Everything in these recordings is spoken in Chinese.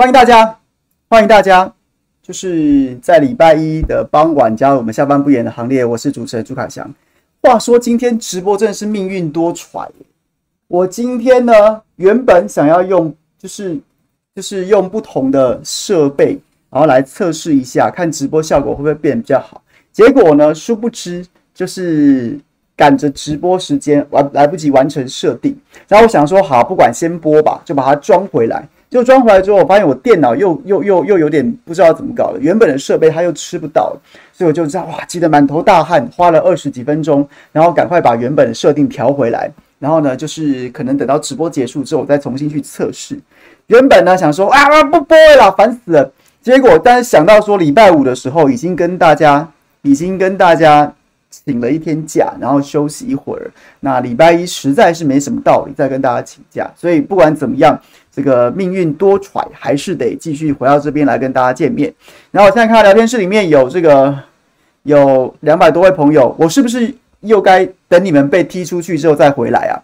欢迎大家，欢迎大家，就是在礼拜一的傍晚加入我们下班不演的行列。我是主持人朱凯翔。话说今天直播真的是命运多舛。我今天呢，原本想要用，就是就是用不同的设备，然后来测试一下，看直播效果会不会变比较好。结果呢，殊不知就是赶着直播时间完来不及完成设定。然后我想说，好，不管先播吧，就把它装回来。就装回来之后，我发现我电脑又又又又有点不知道怎么搞了，原本的设备它又吃不到，所以我就这样哇，急得满头大汗，花了二十几分钟，然后赶快把原本的设定调回来，然后呢，就是可能等到直播结束之后，我再重新去测试。原本呢想说啊不播了，烦死了，结果但是想到说礼拜五的时候已经跟大家已经跟大家请了一天假，然后休息一会儿，那礼拜一实在是没什么道理再跟大家请假，所以不管怎么样。这个命运多舛，还是得继续回到这边来跟大家见面。然后我现在看到聊天室里面有这个有两百多位朋友，我是不是又该等你们被踢出去之后再回来啊？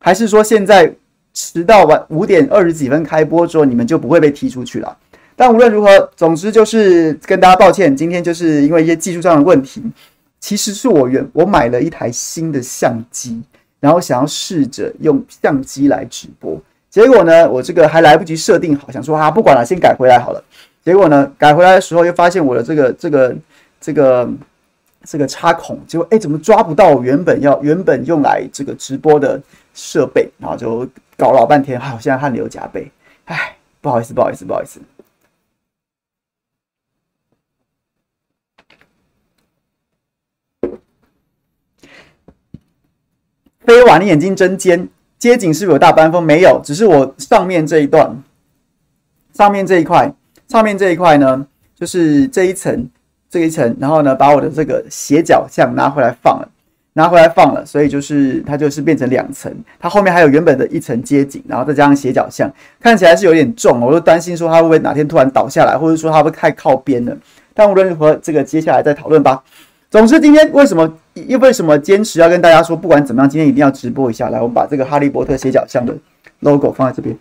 还是说现在迟到晚五点二十几分开播之后，你们就不会被踢出去了？但无论如何，总之就是跟大家抱歉，今天就是因为一些技术上的问题，其实是我原我买了一台新的相机，然后想要试着用相机来直播。结果呢，我这个还来不及设定好，想说啊，不管了，先改回来好了。结果呢，改回来的时候又发现我的这个这个这个这个插孔，结果哎，怎么抓不到原本要原本用来这个直播的设备？然后就搞老半天，好，现在汗流浃背，哎，不好意思，不好意思，不好意思。飞瓦，你眼睛真尖。街景是不是有大班风？没有，只是我上面这一段，上面这一块，上面这一块呢，就是这一层，这一层，然后呢，把我的这个斜角像拿回来放了，拿回来放了，所以就是它就是变成两层，它后面还有原本的一层街景，然后再加上斜角像，看起来是有点重，我都担心说它会不会哪天突然倒下来，或者说它会不会太靠边了。但无论如何，这个接下来再讨论吧。总之，今天为什么又为什么坚持要跟大家说，不管怎么样，今天一定要直播一下。来，我们把这个哈利波特斜角巷的 logo 放在这边。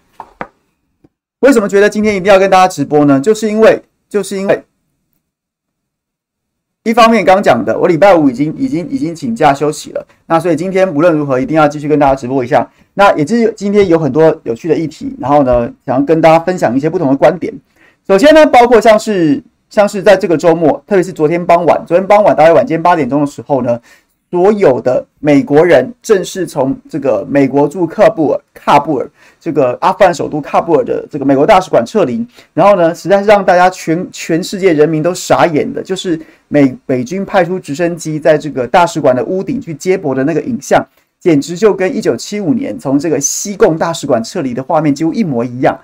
为什么觉得今天一定要跟大家直播呢？就是因为，就是因为，一方面刚讲的，我礼拜五已经已经已经请假休息了，那所以今天无论如何一定要继续跟大家直播一下。那也就是今天有很多有趣的议题，然后呢，想要跟大家分享一些不同的观点。首先呢，包括像是。像是在这个周末，特别是昨天傍晚，昨天傍晚大概晚间八点钟的时候呢，所有的美国人正式从这个美国驻喀布尔、喀布尔这个阿富汗首都喀布尔的这个美国大使馆撤离，然后呢，实在是让大家全全世界人民都傻眼的，就是美美军派出直升机在这个大使馆的屋顶去接驳的那个影像，简直就跟一九七五年从这个西贡大使馆撤离的画面几乎一模一样。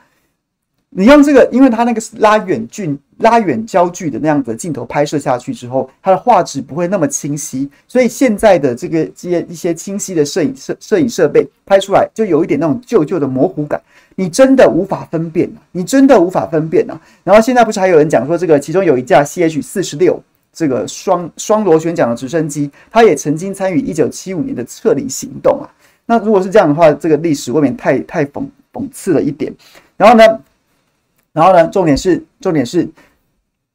你用这个，因为它那个拉远距、拉远焦距的那样子的镜头拍摄下去之后，它的画质不会那么清晰，所以现在的这个这些一些清晰的摄影摄摄影设备拍出来，就有一点那种旧旧的模糊感，你真的无法分辨，你真的无法分辨啊。然后现在不是还有人讲说，这个其中有一架 CH 四十六这个双双螺旋桨的直升机，它也曾经参与一九七五年的撤离行动啊。那如果是这样的话，这个历史未免太太讽讽刺了一点。然后呢？然后呢，重点是，重点是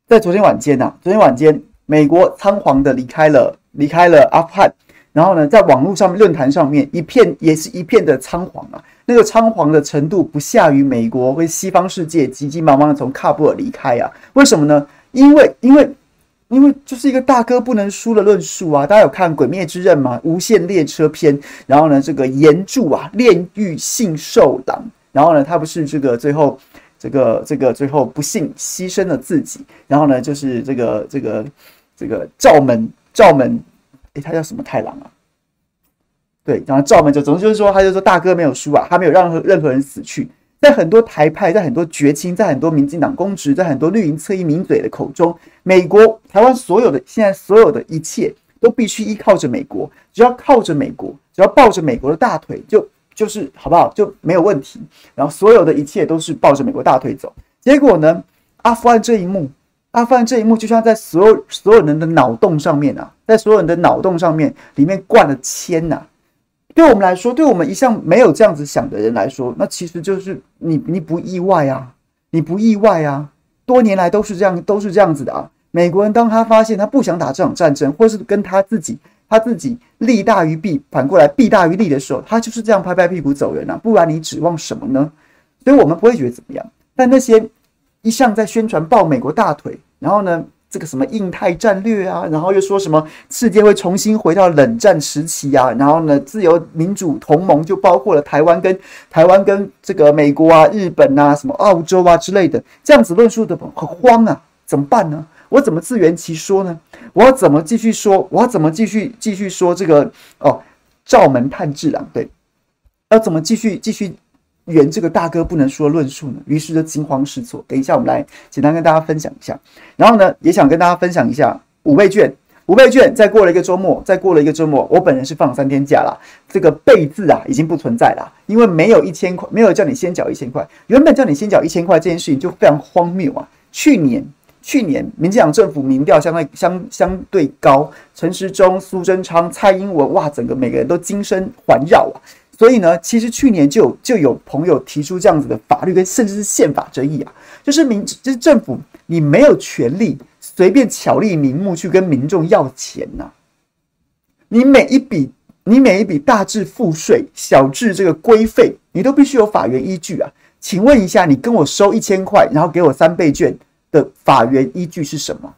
在昨天晚间呐、昨天晚间，美国仓皇的离开了，离开了阿富汗。然后呢，在网络上面、论坛上面，一片也是一片的仓皇啊。那个仓皇的程度不下于美国或西方世界急急忙忙的从喀布尔离开啊。为什么呢？因为，因为，因为就是一个大哥不能输的论述啊。大家有看《鬼灭之刃》吗？无限列车篇。然后呢，这个炎柱啊，炼狱杏寿郎。然后呢，他不是这个最后。这个这个最后不幸牺牲了自己，然后呢，就是这个这个这个赵门赵门，诶，他叫什么太郎啊？对，然后赵门就总之就是说，他就说大哥没有输啊，他没有让任何人死去。在很多台派，在很多觉青，在很多民进党公职，在很多绿营侧翼名嘴的口中，美国台湾所有的现在所有的一切都必须依靠着美国，只要靠着美国，只要抱着美国的大腿就。就是好不好就没有问题，然后所有的一切都是抱着美国大腿走。结果呢，阿富汗这一幕，阿富汗这一幕就像在所有所有人的脑洞上面啊，在所有人的脑洞上面里面灌了铅呐。对我们来说，对我们一向没有这样子想的人来说，那其实就是你你不意外啊，你不意外啊，多年来都是这样，都是这样子的啊。美国人当他发现他不想打这场战争，或是跟他自己。他自己利大于弊，反过来弊大于利的时候，他就是这样拍拍屁股走人啊！不然你指望什么呢？所以我们不会觉得怎么样。但那些一向在宣传抱美国大腿，然后呢，这个什么印太战略啊，然后又说什么世界会重新回到冷战时期啊，然后呢，自由民主同盟就包括了台湾跟台湾跟这个美国啊、日本啊、什么澳洲啊之类的，这样子论述的很慌啊，怎么办呢？我怎么自圆其说呢？我要怎么继续说？我要怎么继续继续说这个哦？赵门探治郎对，要怎么继续继续圆这个大哥不能说的论述呢？于是就惊慌失措。等一下，我们来简单跟大家分享一下。然后呢，也想跟大家分享一下五倍券。五倍券再过了一个周末，再过了一个周末，我本人是放三天假啦。这个倍字啊已经不存在了，因为没有一千块，没有叫你先缴一千块。原本叫你先缴一千块这件事情就非常荒谬啊！去年。去年民进党政府民调相对相相对高，陈时中、苏贞昌、蔡英文，哇，整个每个人都精神环绕啊。所以呢，其实去年就有就有朋友提出这样子的法律跟甚至是宪法争议啊，就是民就是政府你没有权利随便巧立名目去跟民众要钱呐、啊。你每一笔你每一笔大至赋税，小至这个规费，你都必须有法源依据啊。请问一下，你跟我收一千块，然后给我三倍券。的法源依据是什么？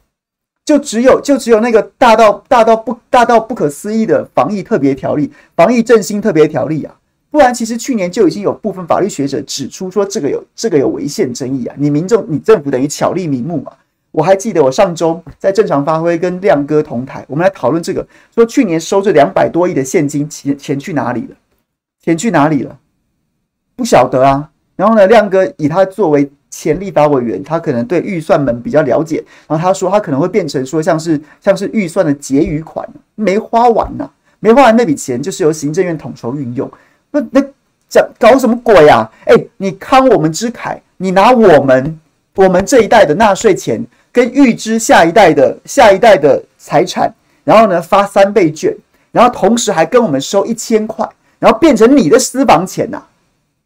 就只有就只有那个大到大到不大到不可思议的防疫特别条例、防疫振兴特别条例啊！不然，其实去年就已经有部分法律学者指出说，这个有这个有违宪争议啊！你民众、你政府等于巧立名目嘛？我还记得我上周在正常发挥跟亮哥同台，我们来讨论这个，说去年收这两百多亿的现金钱钱去哪里了？钱去哪里了？不晓得啊！然后呢，亮哥以他作为。前立法委员，他可能对预算门比较了解，然后他说他可能会变成说像是像是预算的结余款，没花完呐、没花完那笔钱就是由行政院统筹运用。那那讲搞什么鬼啊？哎、你慷我们之慨，你拿我们我们这一代的纳税钱跟预支下一代的下一代的财产，然后呢发三倍券，然后同时还跟我们收一千块，然后变成你的私房钱呐、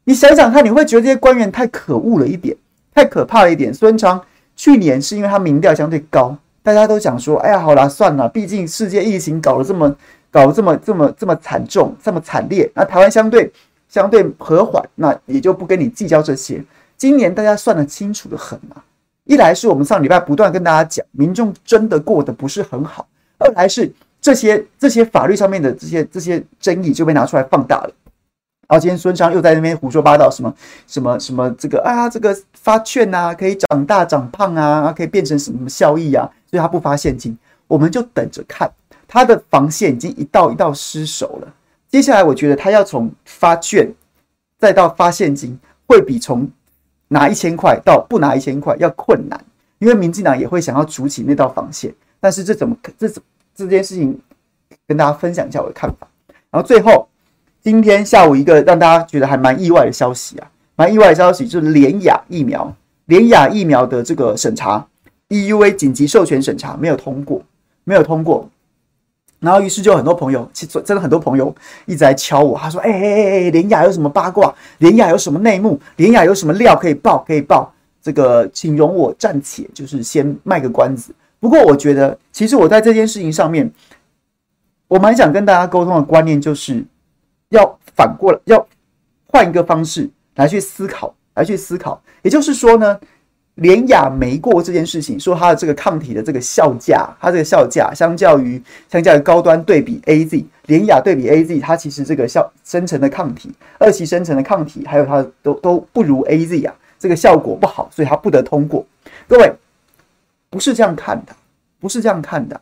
你想想看，你会觉得这些官员太可恶了一点。太可怕了一点。孙昌去年是因为他民调相对高，大家都讲说：“哎呀，好啦，算了，毕竟世界疫情搞得这么搞得这么这么这么惨重，这么惨烈。那台湾相对相对和缓，那也就不跟你计较这些。今年大家算得清楚得很啊。一来是我们上礼拜不断跟大家讲，民众真的过得不是很好；二来是这些这些法律上面的这些这些争议就被拿出来放大了。”然后今天孙昌又在那边胡说八道，什么什么什么这个啊，这个发券啊，可以长大长胖啊，可以变成什么什么效益啊？所以他不发现金，我们就等着看他的防线已经一道一道失守了。接下来我觉得他要从发券再到发现金，会比从拿一千块到不拿一千块要困难，因为民进党也会想要筑起那道防线。但是这怎么这怎这件事情跟大家分享一下我的看法。然后最后。今天下午一个让大家觉得还蛮意外的消息啊，蛮意外的消息就是联亚疫苗，联亚疫苗的这个审查，EUA 紧急授权审查没有通过，没有通过。然后于是就很多朋友，其实真的很多朋友一直在敲我，他说：“哎哎哎哎，联亚有什么八卦？联亚有什么内幕？联亚有什么料可以爆？可以爆？这个请容我暂且就是先卖个关子。不过我觉得，其实我在这件事情上面，我蛮想跟大家沟通的观念就是。要反过来，要换一个方式来去思考，来去思考。也就是说呢，连雅没过这件事情，说它的这个抗体的这个效价，它这个效价相较于相较于高端对比 AZ，连雅对比 AZ，它其实这个效生成的抗体，二期生成的抗体，还有它都都不如 AZ 啊。这个效果不好，所以它不得通过。各位不是这样看的，不是这样看的，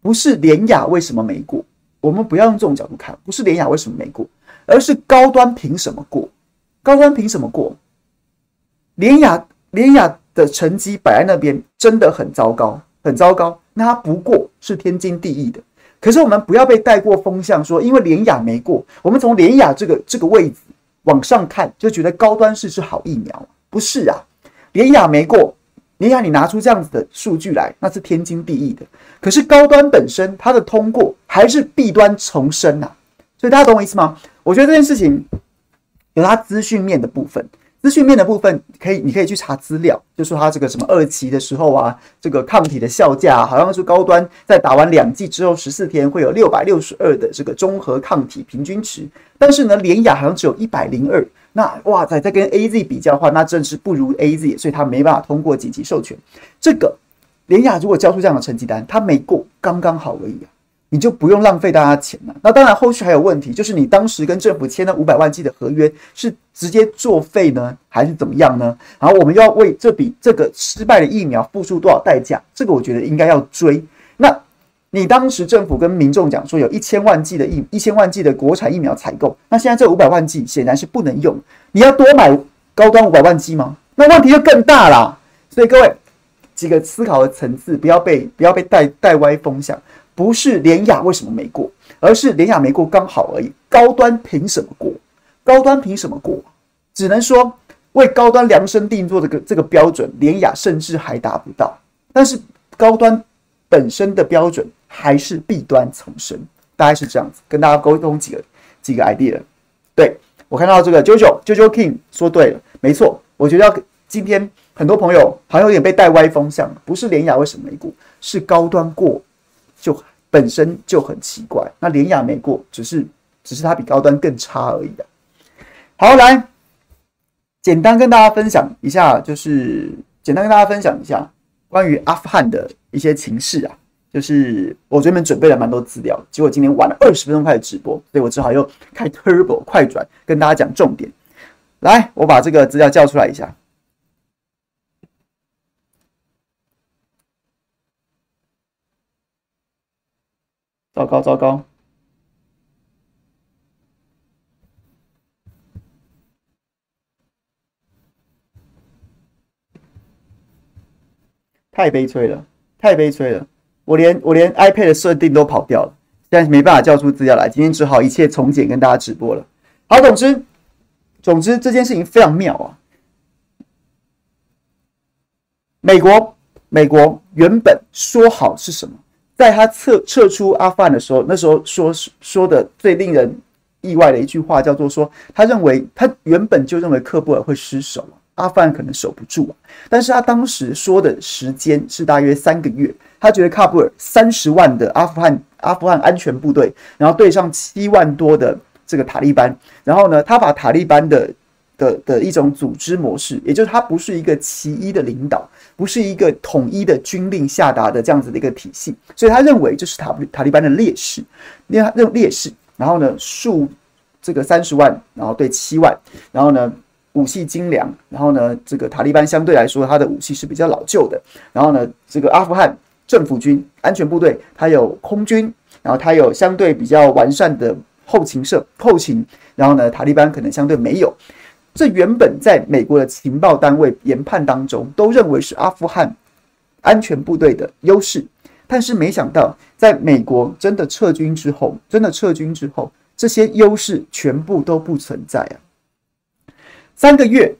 不是连雅为什么没过？我们不要用这种角度看，不是联雅为什么没过，而是高端凭什么过？高端凭什么过？联雅联雅的成绩摆在那边真的很糟糕，很糟糕。那它不过是天经地义的。可是我们不要被带过风向，说因为联雅没过，我们从联雅这个这个位置往上看，就觉得高端是是好疫苗，不是啊？联雅没过，联亚你拿出这样子的数据来，那是天经地义的。可是高端本身它的通过还是弊端丛生啊，所以大家懂我意思吗？我觉得这件事情有它资讯面的部分。资讯面的部分可以，你可以去查资料，就说它这个什么二期的时候啊，这个抗体的效价好像是高端在打完两剂之后十四天会有六百六十二的这个中和抗体平均值，但是呢，联雅好像只有一百零二，那哇塞，在跟 AZ 比较的话，那真是不如 AZ，所以他没办法通过紧急授权。这个联雅如果交出这样的成绩单，他没过，刚刚好而已啊。你就不用浪费大家钱了。那当然，后续还有问题，就是你当时跟政府签了五百万剂的合约，是直接作废呢，还是怎么样呢？然后我们要为这笔这个失败的疫苗付出多少代价？这个我觉得应该要追。你当时政府跟民众讲说有一千万剂的疫一千万剂的国产疫苗采购，那现在这五百万剂显然是不能用。你要多买高端五百万剂吗？那问题就更大了。所以各位几个思考的层次，不要被不要被带带歪风向。不是联雅为什么没过，而是联雅没过刚好而已。高端凭什么过？高端凭什么过？只能说为高端量身定做的这个这个标准，联雅甚至还达不到。但是高端本身的标准还是弊端丛生，大概是这样子。跟大家沟通几个几个 idea。对，我看到这个 JoJo JoJo King 说对了，没错。我觉得要今天很多朋友好像有点被带歪风向，不是联雅为什么没过，是高端过就。本身就很奇怪，那联雅没过，只是只是它比高端更差而已的。好，来简单跟大家分享一下，就是简单跟大家分享一下关于阿富汗的一些情势啊。就是我这边准备了蛮多资料，结果今天晚了二十分钟开始直播，所以我只好又开 Turbo 快转跟大家讲重点。来，我把这个资料叫出来一下。糟糕，糟糕！太悲催了，太悲催了！我连我连 iPad 的设定都跑掉了，现在没办法叫出资料来，今天只好一切从简跟大家直播了。好，总之，总之这件事情非常妙啊！美国，美国原本说好是什么？在他撤撤出阿富汗的时候，那时候说说的最令人意外的一句话叫做说，他认为他原本就认为喀布尔会失守，阿富汗可能守不住啊。但是他当时说的时间是大约三个月，他觉得喀布尔三十万的阿富汗阿富汗安全部队，然后对上七万多的这个塔利班，然后呢，他把塔利班的的的一种组织模式，也就是他不是一个其一的领导。不是一个统一的军令下达的这样子的一个体系，所以他认为这是塔塔利班的劣势，因为他认劣势。然后呢，数这个三十万，然后对七万，然后呢，武器精良，然后呢，这个塔利班相对来说他的武器是比较老旧的。然后呢，这个阿富汗政府军安全部队，它有空军，然后它有相对比较完善的后勤设后勤，然后呢，塔利班可能相对没有。这原本在美国的情报单位研判当中，都认为是阿富汗安全部队的优势，但是没想到，在美国真的撤军之后，真的撤军之后，这些优势全部都不存在啊！三个月，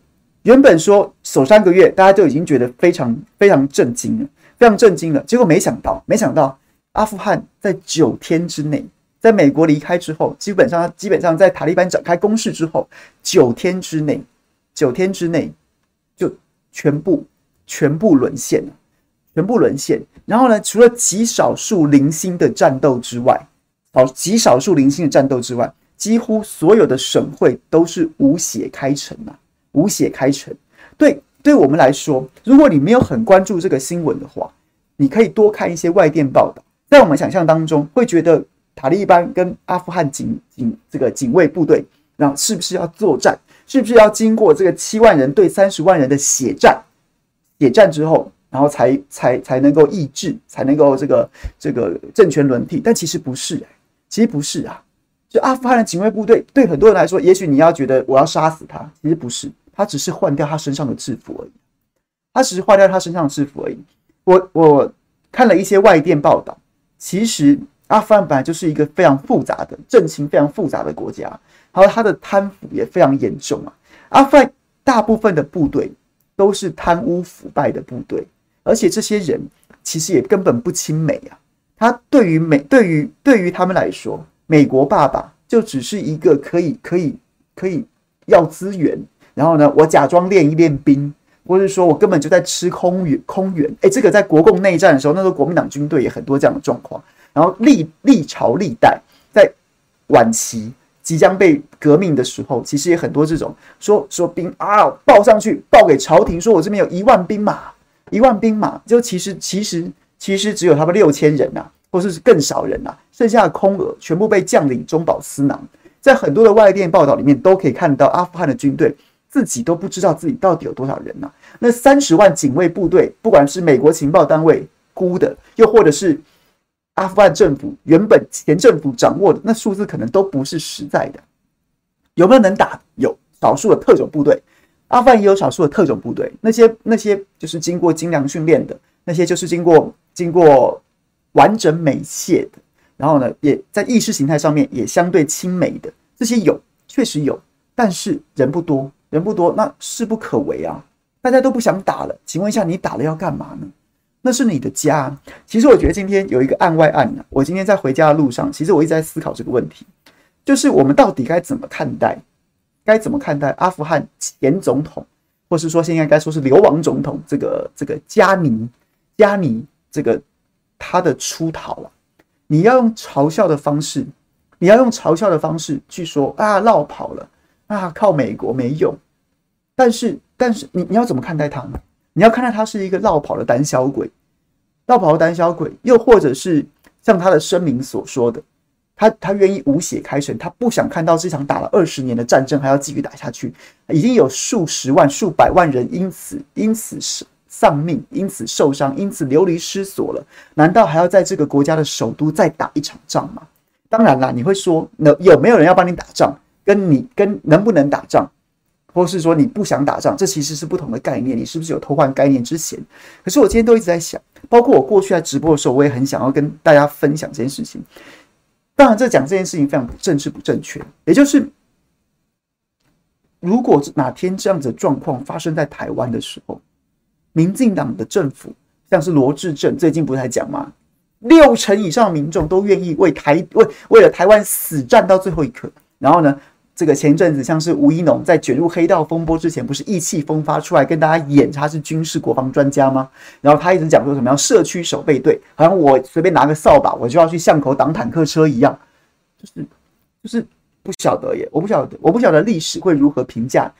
原本说守三个月，大家就已经觉得非常非常震惊了，非常震惊了。结果没想到，没想到阿富汗在九天之内。在美国离开之后，基本上基本上在塔利班展开攻势之后，九天之内，九天之内就全部全部沦陷了，全部沦陷。然后呢，除了极少数零星的战斗之外，好，极少数零星的战斗之外，几乎所有的省会都是无血开城啊，无血开城。对，对我们来说，如果你没有很关注这个新闻的话，你可以多看一些外电报道，在我们想象当中会觉得。塔利班跟阿富汗警警这个警卫部队，然后是不是要作战？是不是要经过这个七万人对三十万人的血战？血战之后，然后才才才能够抑制，才能够这个这个政权轮替？但其实不是、其实不是啊。就阿富汗的警卫部队，对很多人来说，也许你要觉得我要杀死他，其实不是，他只是换掉他身上的制服而已。他只是换掉他身上的制服而已。我我看了一些外电报道，其实阿富汗本来就是一个非常复杂的政情，非常复杂的国家，然后他的贪腐也非常严重啊。阿富汗大部分的部队都是贪污腐败的部队，而且这些人其实也根本不亲美啊。他对于美，对于对于他们来说，美国爸爸就只是一个可以可以可以要资源，然后呢，我假装练一练兵。或者说我根本就在吃空援，空援。哎，这个在国共内战的时候，那时候国民党军队也很多这样的状况。然后历历朝历代，在晚期即将被革命的时候，其实也很多这种说说兵啊，报上去报给朝廷，说我这边有一万兵马，一万兵马，就其实其实其实只有他们六千人呐、或是更少人呐、啊，剩下的空额全部被将领中饱私囊。在很多的外电报道里面，都可以看到阿富汗的军队。自己都不知道自己到底有多少人呢、啊？那三十万警卫部队，不管是美国情报单位估的，又或者是阿富汗政府原本前政府掌握的，那数字可能都不是实在的。有没有能打？有少数的特种部队，阿富汗也有少数的特种部队，那些那些就是经过精良训练的，那些就是经过经过完整美械的，然后呢，也在意识形态上面也相对亲美的，这些有，确实有，但是人不多。人不多，那势不可为啊！大家都不想打了，请问一下，你打了要干嘛呢？那是你的家。其实我觉得今天有一个案外案呢。我今天在回家的路上，其实我一直在思考这个问题，就是我们到底该怎么看待，该怎么看待阿富汗前总统，或是说现在该说是流亡总统这个这个加尼加尼这个他的出逃了？你要用嘲笑的方式，你要用嘲笑的方式去说啊，绕跑了。啊，靠美国没用，但是但是你你要怎么看待他呢？你要看待他是一个绕跑的胆小鬼，绕跑的胆小鬼，又或者是像他的声明所说的，他他愿意无血开城，他不想看到这场打了二十年的战争还要继续打下去，已经有数十万、数百万人因此因此丧命，因此受伤，因此流离失所了，难道还要在这个国家的首都再打一场仗吗？当然啦，你会说，那有没有人要帮你打仗？跟你跟能不能打仗，或是说你不想打仗，这其实是不同的概念。你是不是有偷换概念之嫌？可是我今天都一直在想，包括我过去在直播的时候，我也很想要跟大家分享这件事情。当然，这讲这件事情非常政治不正确，也就是如果哪天这样子的状况发生在台湾的时候，民进党的政府，像是罗志政最近不是还讲吗？六成以上民众都愿意为台为为了台湾死战到最后一刻。然后呢，这个前阵子像是吴怡农在卷入黑道风波之前，不是意气风发出来跟大家演他是军事国防专家吗？然后他一直讲说什么要社区守备队，好像我随便拿个扫把，我就要去巷口挡坦克车一样，就是就是不晓得耶，我不晓得，我不晓得历史会如何评价，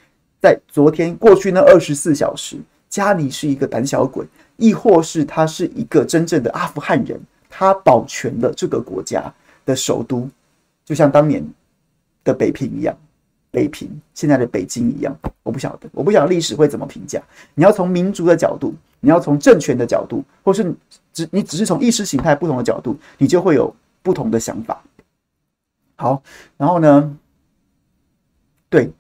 在昨天过去那二十四小时，加尼是一个胆小鬼，亦或是他是一个真正的阿富汗人，他保全了这个国家的首都，就像当年。的北平一样，北平现在的北京一样，我不晓得，我不晓得历史会怎么评价。你要从民族的角度，你要从政权的角度，或是只你只是从意识形态不同的角度，你就会有不同的想法。好，然后呢，对，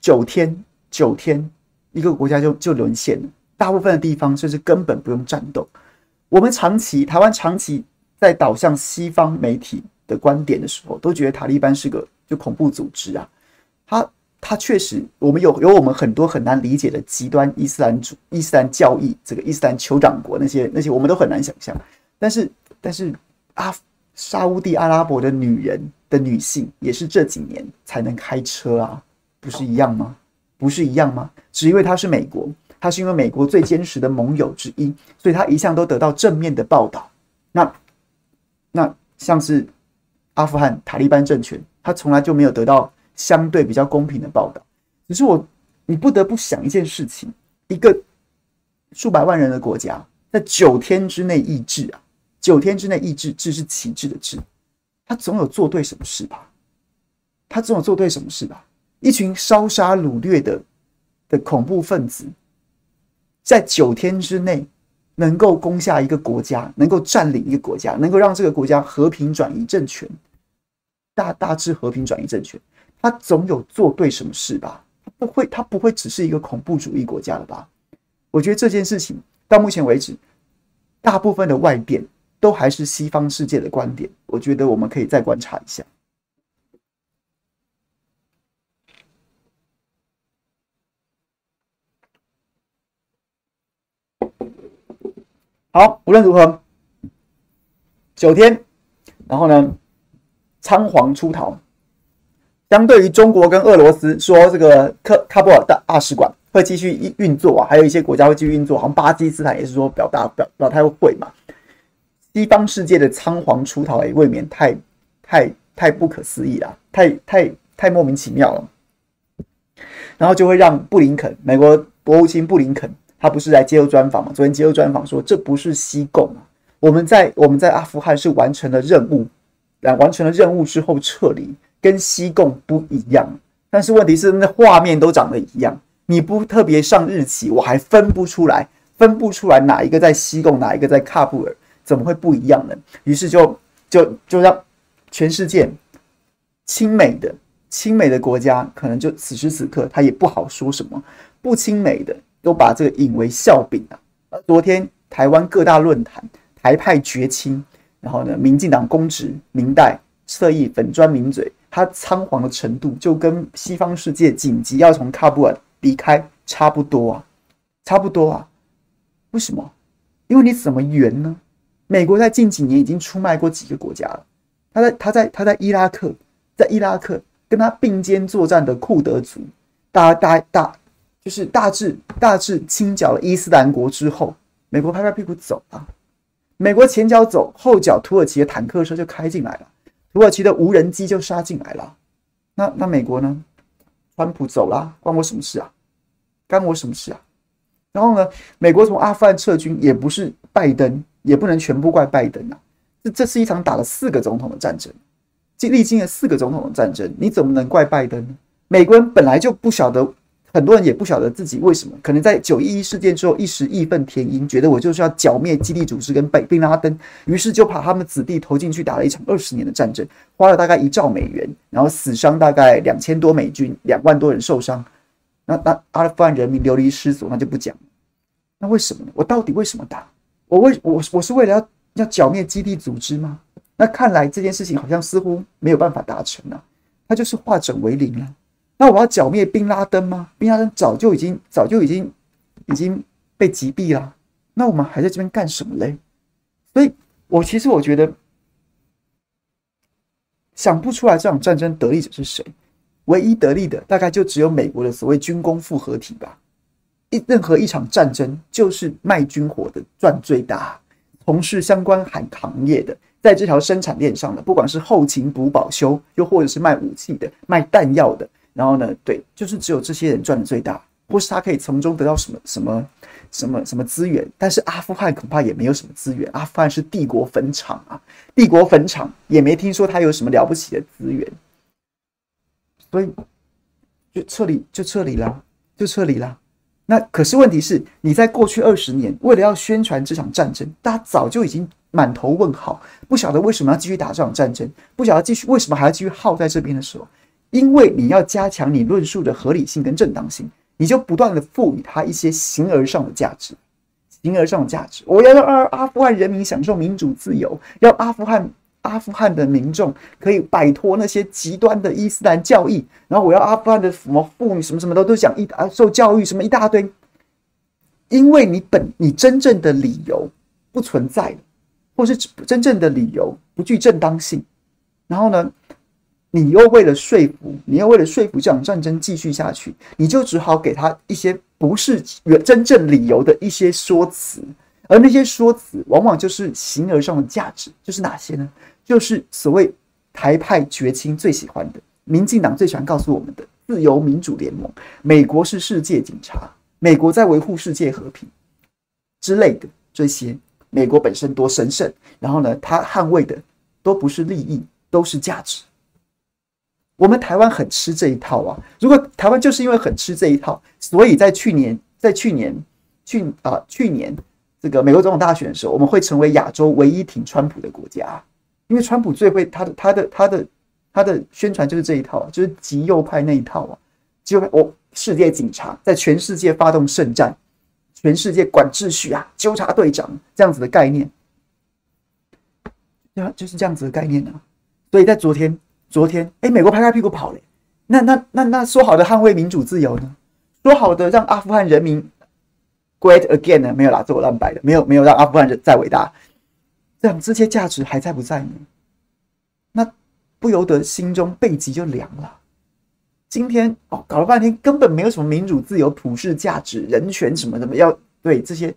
九天九天，一个国家就就沦陷了，大部分的地方甚至根本不用战斗。我们长期台湾长期在导向西方媒体的观点的时候，都觉得塔利班是个。就恐怖组织啊，他他确实，我们有有我们很多很难理解的极端伊斯兰主伊斯兰教义，这个伊斯兰酋长国那些那些我们都很难想象。但是但是啊，沙乌地阿拉伯的女人的女性也是这几年才能开车啊，不是一样吗？不是一样吗？只因为他是美国，他是因为美国最坚实的盟友之一，所以他一向都得到正面的报道。那那像是阿富汗塔利班政权。他从来就没有得到相对比较公平的报道。只是我，你不得不想一件事情：一个数百万人的国家，在九天之内抑制啊，九天之内抑制，制是旗帜的制，他总有做对什么事吧？他总有做对什么事吧？一群烧杀掳掠的的恐怖分子，在九天之内能够攻下一个国家，能够占领一个国家，能够让这个国家和平转移政权，大大致和平转移政权，他总有做对什么事吧？他不会，他不会只是一个恐怖主义国家了吧？我觉得这件事情到目前为止，大部分的外电都还是西方世界的观点。我觉得我们可以再观察一下。好，无论如何，九天，然后呢，仓皇出逃。相对于中国跟俄罗斯说，这个喀喀布尔大大使馆会继续运作啊，还有一些国家会继续运作，好像巴基斯坦也是说表达表表态会嘛。西方世界的仓皇出逃也未免太太太不可思议了，太太太莫名其妙了。然后就会让布林肯，美国国务卿布林肯。他不是来接受专访吗？昨天接受专访说，这不是西贡，我们在我们在阿富汗是完成了任务，来完成了任务之后撤离，跟西贡不一样。但是问题是，那画面都长得一样，你不特别上日期，我还分不出来，分不出来哪一个在西贡，哪一个在喀布尔，怎么会不一样呢？于是就就就让全世界亲美的亲美的国家，可能就此时此刻他也不好说什么，不亲美的。都把这个引为笑柄啊！昨天台湾各大论坛台派绝亲，然后呢，民进党公职民代侧翼粉专名嘴，他仓皇的程度就跟西方世界紧急要从喀布尔离开差不多啊，差不多啊。为什么？因为你怎么圆呢？美国在近几年已经出卖过几个国家了。他在他在他在伊拉克，在伊拉克跟他并肩作战的库德族，大大大。就是大致大致清剿了伊斯兰国之后，美国拍拍屁股走了。美国前脚走，后脚土耳其的坦克车就开进来了，土耳其的无人机就杀进来了。那那美国呢？川普走了，关我什么事啊？干我什么事啊？然后呢？美国从阿富汗撤军也不是拜登，也不能全部怪拜登啊。这这是一场打了四个总统的战争，经历经了四个总统的战争，你怎么能怪拜登呢？美国人本来就不晓得。很多人也不晓得自己为什么，可能在九一一事件之后一时义愤填膺，觉得我就是要剿灭基地组织跟本拉登，于是就把他们子弟投进去打了一场二十年的战争，花了大概一兆美元，然后死伤大概两千多美军，两万多人受伤。那那阿富汗人民流离失所，那就不讲。那为什么呢？我到底为什么打？我为我我是为了要要剿灭基地组织吗？那看来这件事情好像似乎没有办法达成啊，他就是化整为零了。那我要剿灭宾拉登吗？宾拉登早就已经早就已经已经被击毙了。那我们还在这边干什么嘞？所以，我其实我觉得想不出来这场战争得利者是谁。唯一得利的大概就只有美国的所谓军工复合体吧。一任何一场战争就是卖军火的赚最大，从事相关行行业的，在这条生产链上的，不管是后勤补保修，又或者是卖武器的、卖弹药的。然后呢，对，就是只有这些人赚的最大，或是他可以从中得到什么什么什么什么资源。但是阿富汗恐怕也没有什么资源，阿富汗是帝国坟场啊，帝国坟场也没听说他有什么了不起的资源，所以就撤离，就撤离了，就撤离了。那可是问题是，你在过去二十年，为了要宣传这场战争，大家早就已经满头问号，不晓得为什么要继续打这场战争，不晓得继续为什么还要继续耗在这边的时候。因为你要加强你论述的合理性跟正当性，你就不断的赋予它一些形而上的价值，形而上的价值。我要让阿阿富汗人民享受民主自由，要阿富汗阿富汗的民众可以摆脱那些极端的伊斯兰教义，然后我要阿富汗的什么妇女什么什么的都讲一啊受教育什么一大堆。因为你本你真正的理由不存在，或是真正的理由不具正当性，然后呢？你又为了说服，你又为了说服这场战争继续下去，你就只好给他一些不是原真正理由的一些说辞，而那些说辞往往就是形而上的价值，就是哪些呢？就是所谓台派绝亲最喜欢的，民进党最喜欢告诉我们的自由民主联盟，美国是世界警察，美国在维护世界和平之类的这些，美国本身多神圣，然后呢，他捍卫的都不是利益，都是价值。我们台湾很吃这一套啊。如果台湾就是因为很吃这一套，所以在去年，在去年，去啊、去年这个美国总统大选的时候，我们会成为亚洲唯一挺川普的国家，因为川普最会他的他的他的他的宣传就是这一套，就是极右派那一套啊。就我世界警察在全世界发动圣战，全世界管秩序啊，纠察队长这样子的概念，啊，就是这样子的概念啊。所以在昨天。昨天，哎，美国拍拍屁股跑了，那那那那说好的捍卫民主自由呢？说好的让阿富汗人民 great again 呢？没有啦，这我乱摆的，没有没有让阿富汗人再伟大，这样这些价值还在不在呢？那不由得心中背脊就凉了。今天哦，搞了半天根本没有什么民主自由、普世价值、人权什么什么要对这些，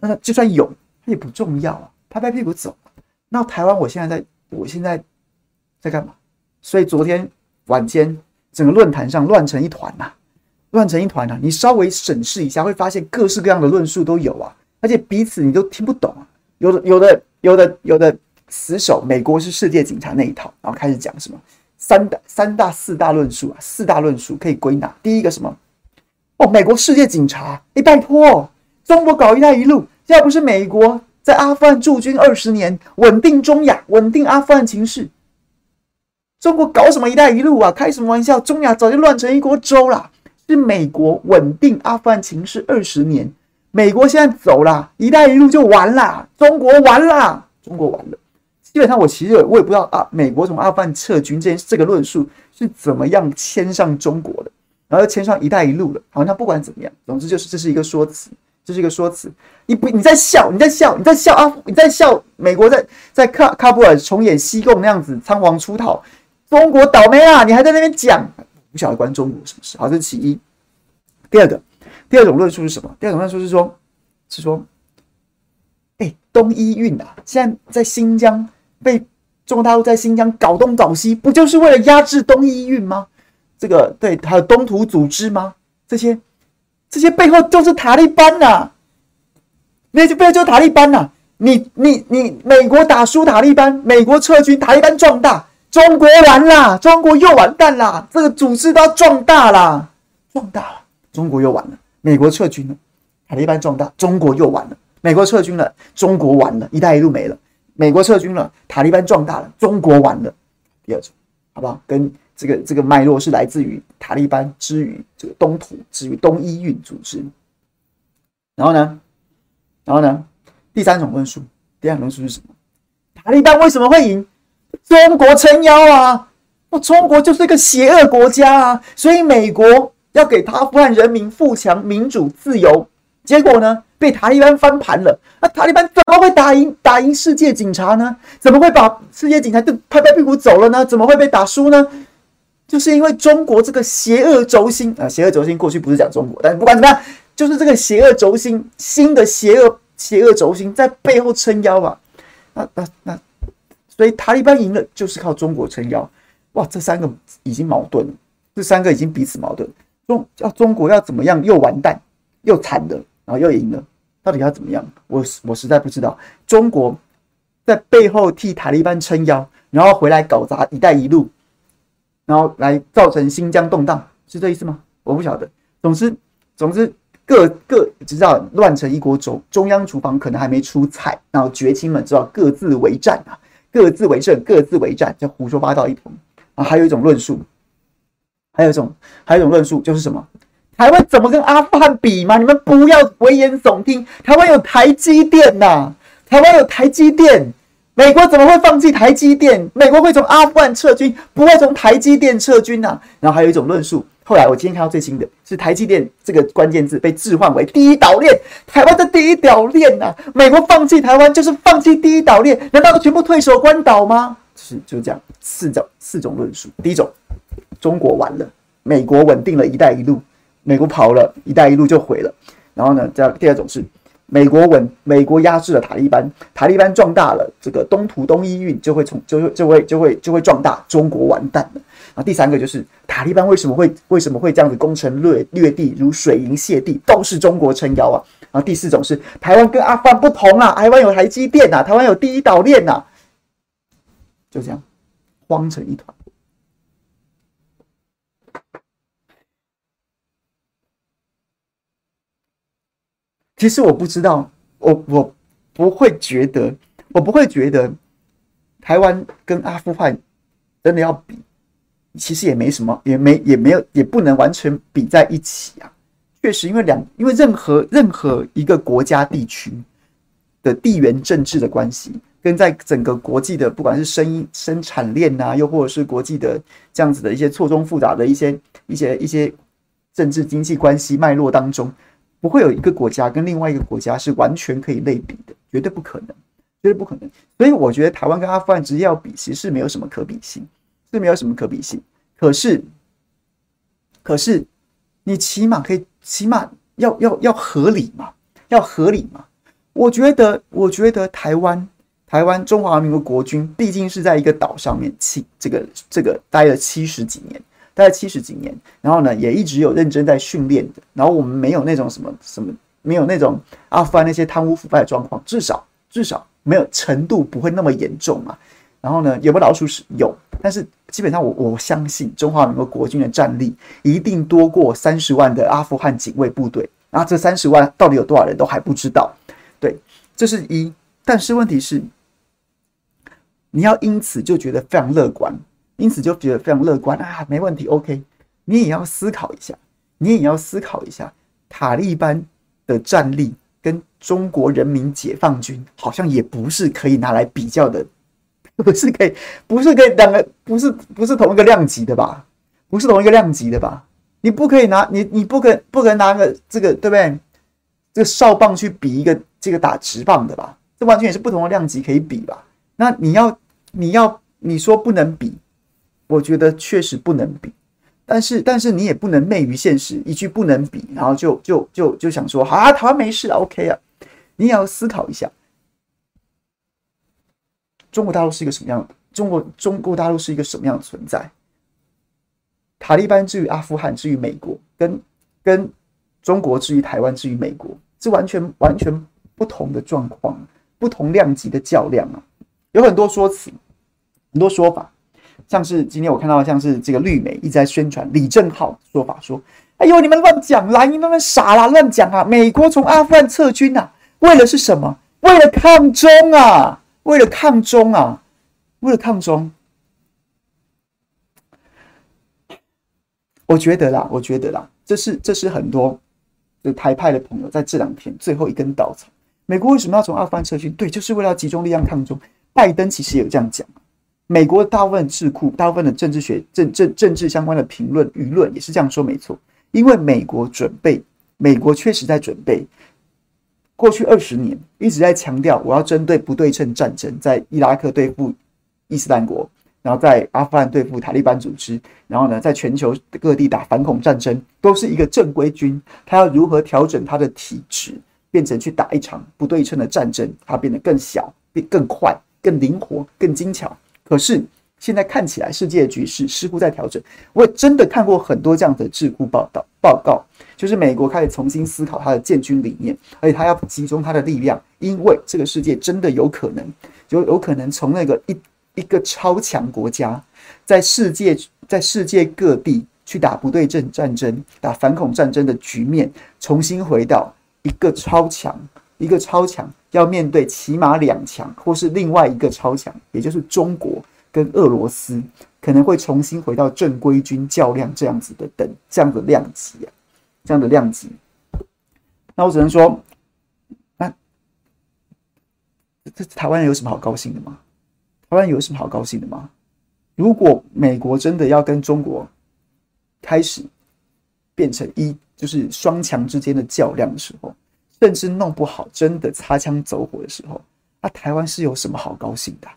那就算有，它也不重要啊，拍拍屁股走。那台湾，我现在在，我现在在干嘛？所以昨天晚间，整个论坛上乱成一团呐，乱成一团呐！你稍微审视一下，会发现各式各样的论述都有啊，而且彼此你都听不懂啊。有的、有的、有的、有的死守美国是世界警察那一套，然后开始讲什么三大、三大、四大论述啊，四大论述可以归纳。第一个什么？哦，美国世界警察，你拜托，中国搞一带一路，要不是美国在阿富汗驻军二十年，稳定中亚，稳定阿富汗情势。中国搞什么“一带一路”啊？开什么玩笑？中亚早就乱成一锅粥了。是美国稳定阿富汗情势二十年，美国现在走了，“一带一路”就完了，中国完了，中国完了。基本上，我其实我也不知道啊，美国从阿富汗撤军这件这个论述是怎么样牵上中国的，然后又牵上“一带一路”了。好，那不管怎么样，总之就是这是一个说辞，这是一个说辞。你不你在笑，你在笑，你在笑啊！你在笑美国在在喀喀布尔重演西贡那样子仓皇出逃。中国倒霉啊！你还在那边讲，不晓得关中国什么事？好，这是其一。第二个，第二种论述是什么？第二种论述是说，是说，哎，东伊运啊，现在在新疆被中国大陆在新疆搞东搞西，不就是为了压制东伊运吗？这个对，还有东土组织吗？这些这些背后就是塔利班呐、啊，那些背后就是塔利班呐、你你你，美国打输塔利班，美国撤军，塔利班壮大。中国完了，中国又完蛋了，这个组织都要壮大了，壮大了，中国又完了。美国撤军了，塔利班壮大，中国又完了。美国撤军了，中国完了，一带一路没了。美国撤军了，塔利班壮大了，中国完了。第二种，好不好？跟这个这个脉络是来自于塔利班之于这个东土之于东伊运组织。然后呢，然后呢，第三种论述，第二种论述是什么？塔利班为什么会赢？中国撑腰啊！那中国就是一个邪恶国家啊！所以美国要给阿富汗人民富强、民主、自由。结果呢，被塔利班翻盘了。那塔利班怎么会打赢打赢世界警察呢？怎么会把世界警察都拍拍屁股走了呢？怎么会被打输呢？就是因为中国这个邪恶轴心啊！邪恶轴心过去不是讲中国，但是不管怎么样，就是这个邪恶轴心，新的邪恶邪恶轴心在背后撑腰啊！那那那。所以塔利班赢了，就是靠中国撑腰。哇，这三个已经矛盾了，这三个已经彼此矛盾。中要中国要怎么样？又完蛋，又惨了，然后又赢了，到底要怎么样？我我实在不知道。中国在背后替塔利班撑腰，然后回来搞砸“一带一路”，然后来造成新疆动荡，是这意思吗？我不晓得。总之，总之各各知道乱成一锅粥，中央厨房可能还没出菜，然后绝亲们知道各自为战啊。各自为政，各自为战，就胡说八道一通啊！还有一种论述，还有一种，还有一种论述就是什么？台湾怎么跟阿富汗比嘛？你们不要危言耸听。台湾有台积电呐、台湾有台积电，美国怎么会放弃台积电？美国会从阿富汗撤军，不会从台积电撤军呐、然后还有一种论述。后来我今天看到最新的是台积电这个关键字被置换为第一岛链，台湾的第一岛链呐！美国放弃台湾就是放弃第一岛链，难道都全部退守关岛吗？是就这样，四种四种论述。第一种，中国完了，美国稳定了一带一路，美国跑了，一带一路就毁了。然后呢，这样第二种是美国稳，美国压制了塔利班，塔利班壮大了，这个东土东伊运就会从就会就会就会就会壮大，中国完蛋了。然后第三个就是塔利班为什么会为什么会这样子攻城略略地如水银泻地，都是中国撑腰啊。然后第四种是台湾跟阿富汗不同啊，台湾有台积电呐、啊，台湾有第一岛链呐，就这样慌成一团。其实我不知道，我我不会觉得，我不会觉得台湾跟阿富汗真的要比其实也没什么，也没也没有，也不能完全比在一起啊。确实，因为两，因为任何任何一个国家地区的地缘政治的关系，跟在整个国际的不管是生意生产链呐，又或者是国际的这样子的一些错综复杂的一些一些一些政治经济关系脉络当中，不会有一个国家跟另外一个国家是完全可以类比的，绝对不可能，绝对不可能。所以我觉得台湾跟阿富汗直接要比，其实是没有什么可比性，这没有什么可比性。可是，可是你起码可以。起码要要要合理嘛，要合理嘛。我觉得，我觉得台湾台湾中华民国国军毕竟是在一个岛上面七这个这个待了七十几年，待了七十几年，然后呢也一直有认真在训练的。然后我们没有那种什么什么，没有那种阿富汗那些贪污腐败的状况，至少至少没有程度不会那么严重嘛。然后呢，有没有老鼠屎？有，但是基本上我我相信中华民国国军的战力一定多过三十万的阿富汗警卫部队。然后这三十万到底有多少人都还不知道。对，这是一。但是问题是，你要因此就觉得非常乐观，因此就觉得非常乐观啊，没问题，OK。你也要思考一下，你也要思考一下，塔利班的战力跟中国人民解放军好像也不是可以拿来比较的。不是可以，不是可以两个，不是不是同一个量级的吧？不是同一个量级的吧？你不可以拿你你不可不可能拿个这个对不对？这个哨棒去比一个这个打直棒的吧？这完全也是不同的量级可以比吧？那你要你要你说不能比，我觉得确实不能比。但是但是你也不能昧于现实，一句不能比，然后就就就就想说啊，台湾没事了，OK 啊？你也要思考一下。中国大陆是一个什么样？中国中国大陆是一个什么样的存在？塔利班至于阿富汗，至于美国，跟跟中国至于台湾，至于美国，是完全完全不同的状况，不同量级的较量啊！有很多说辞，很多说法，像是今天我看到像是这个绿媒一直在宣传李正浩说法，说：“哎呦，你们乱讲啦，你们傻啦，乱讲啊！美国从阿富汗撤军啊，为了是什么？为了抗中啊！”为了抗中啊，为了抗中，我觉得啦，我觉得啦，这是这是很多的台派的朋友在这两天最后一根稻草。美国为什么要从阿富汗撤军？对，就是为了要集中力量抗中。拜登其实也有这样讲。美国大部分智库、大部分的政治学、政政政治相关的评论舆论也是这样说，没错。因为美国准备，美国确实在准备。过去二十年一直在强调，我要针对不对称战争，在伊拉克对付伊斯兰国，然后在阿富汗对付塔利班组织，然后呢，在全球各地打反恐战争，都是一个正规军。他要如何调整他的体质，变成去打一场不对称的战争，他变得更小、变更快、更灵活、更精巧。可是现在看起来，世界局势似乎在调整。我也真的看过很多这样的智库报道报告。就是美国开始重新思考它的建军理念，而且它要集中它的力量，因为这个世界真的有可能，就有可能从那个一一个超强国家，在世界在世界各地去打不对称战争、打反恐战争的局面，重新回到一个超强，一个超强要面对起码两强，或是另外一个超强，也就是中国跟俄罗斯，可能会重新回到正规军较量这样子的等这样的量级啊。这样的量级，那我只能说，那这台湾有什么好高兴的吗？台湾有什么好高兴的吗？如果美国真的要跟中国开始变成一，就是双强之间的较量的时候，甚至弄不好真的擦枪走火的时候，那台湾是有什么好高兴的？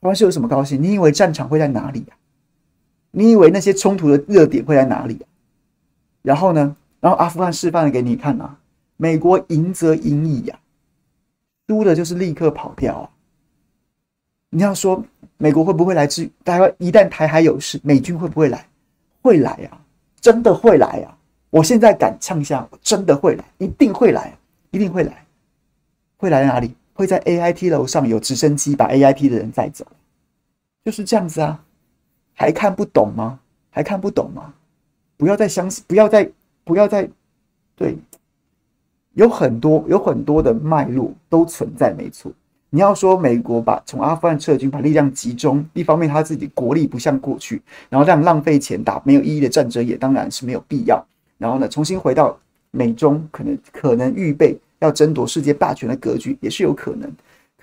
台湾是有什么高兴？你以为战场会在哪里啊？你以为那些冲突的热点会在哪里？然后呢？然后阿富汗示范了给你看啊，美国赢则赢矣呀，输了就是立刻跑掉啊。你要说美国会不会来支台湾？一旦台海有事，美军会不会来？会来啊，真的会来啊！我现在敢呛下，真的会来，一定会来，一定会来。会来哪里？会在 AIT 楼上有直升机把 AIT 的人载走，就是这样子啊。还看不懂吗？还看不懂吗？不要再相信，不要再。不要再，对，有很多有很多的脉络都存在，没错。你要说美国把从阿富汗撤军，把力量集中，一方面他自己国力不像过去，然后这样浪费钱打没有意义的战争，也当然是没有必要。然后呢，重新回到美中可能可能预备要争夺世界霸权的格局，也是有可能。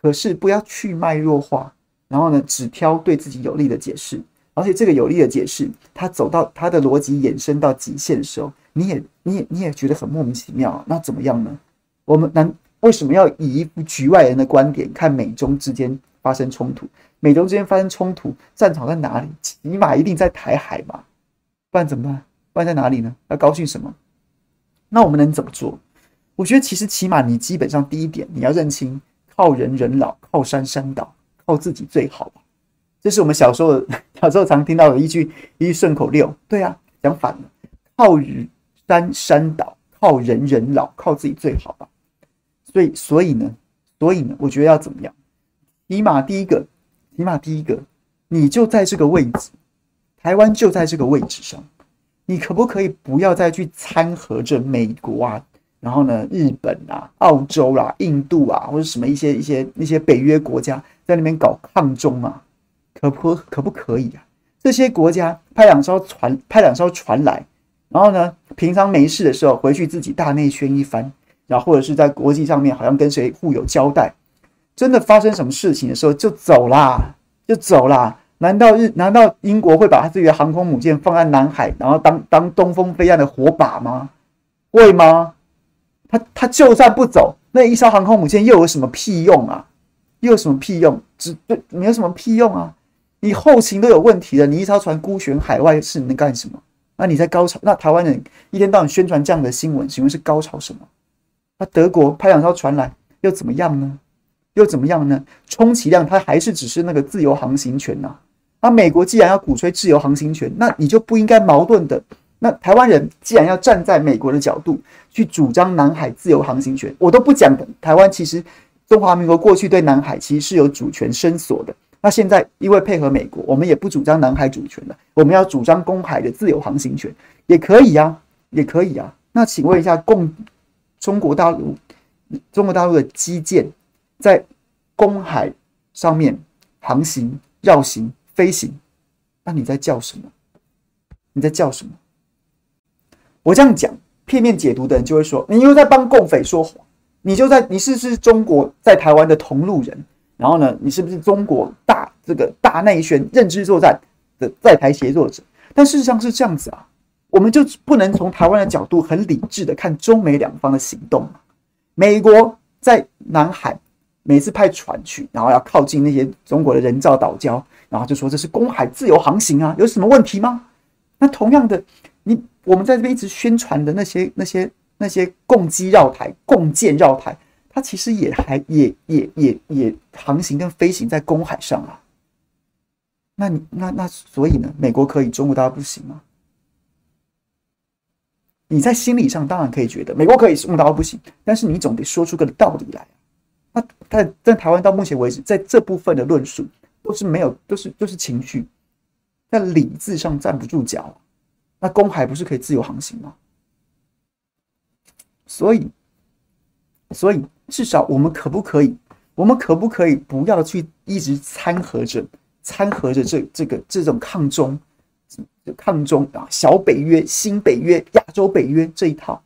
可是不要去脉弱化，然后呢，只挑对自己有利的解释，而且这个有利的解释，它走到它的逻辑衍生到极限的时候，你也你也你也觉得很莫名其妙。那怎么样呢？我们难。为什么要以一副局外人的观点看美中之间发生冲突？美中之间发生冲突，战场在哪里？起码一定在台海嘛，不然怎么办？不然在哪里呢？要高兴什么？那我们能怎么做？我觉得其实起码你基本上第一点，你要认清靠人人老，靠山山倒，靠自己最好吧。这是我们小时候 小时候常听到的一句一句顺口溜。对啊，讲反了，靠山山倒，靠人人老，靠自己最好吧。所以，所以呢，所以呢，我觉得要怎么样？起码第一个，起码第一个，你就在这个位置，台湾就在这个位置上，你可不可以不要再去掺和着美国啊，然后呢，日本啊、澳洲啦、啊、印度啊，或者什么一些一些那些北约国家在那边搞抗中啊？可不可不可以啊？这些国家派两艘船，派两艘船来，然后呢，平常没事的时候回去自己大内宣一番。然后或者是在国际上面好像跟谁互有交代，真的发生什么事情的时候就走啦，就走啦。难道日难道英国会把他自己的航空母舰放在南海，然后当当东风飞弹的火把吗？会吗？他他就算不走，那一艘航空母舰又有什么屁用啊？又有什么屁用？只对没有什么屁用啊！你后勤都有问题了，你一艘船孤悬海外是能干什么？那你在高潮？那台湾人一天到晚宣传这样的新闻，请问是高潮什么？那德国派两艘船来又怎么样呢？又怎么样呢？充其量它还是只是那个自由航行权呐。那美国既然要鼓吹自由航行权，那你就不应该矛盾的。那台湾人既然要站在美国的角度去主张南海自由航行权，我都不讲。台湾其实中华民国过去对南海其实是有主权伸索的。那现在因为配合美国，我们也不主张南海主权了，我们要主张公海的自由航行权也可以呀，也可以啊。那请问一下共。中国大陆，中国大陆的基建在公海上面航行、绕行、飞行，那你在叫什么？你在叫什么？我这样讲，片面解读的人就会说，你又在帮共匪说谎，你就在，你是不是中国在台湾的同路人？然后呢，你是不是中国大这个大内宣认知作战的在台协作者？但事实上是这样子啊。我们就不能从台湾的角度很理智的看中美两方的行动？美国在南海每次派船去，然后要靠近那些中国的人造岛礁，然后就说这是公海自由航行啊，有什么问题吗？那同样的，你我们在这边一直宣传的那些那些那些共机绕台、共建绕台，它其实也还也也也也航行跟飞行在公海上啊。那你那那所以呢，美国可以，中国大陆不行吗？你在心理上当然可以觉得美国可以，中国大陆不行，但是你总得说出个道理来。那在在台湾到目前为止，在这部分的论述都是没有，都是都是情绪，在理智上站不住脚。那公海不是可以自由航行吗？所以，所以至少我们可不可以，我们可不可以不要去一直掺和着，掺和着这这个这种抗中？抗中啊，小北约、新北约、亚洲北约这一套，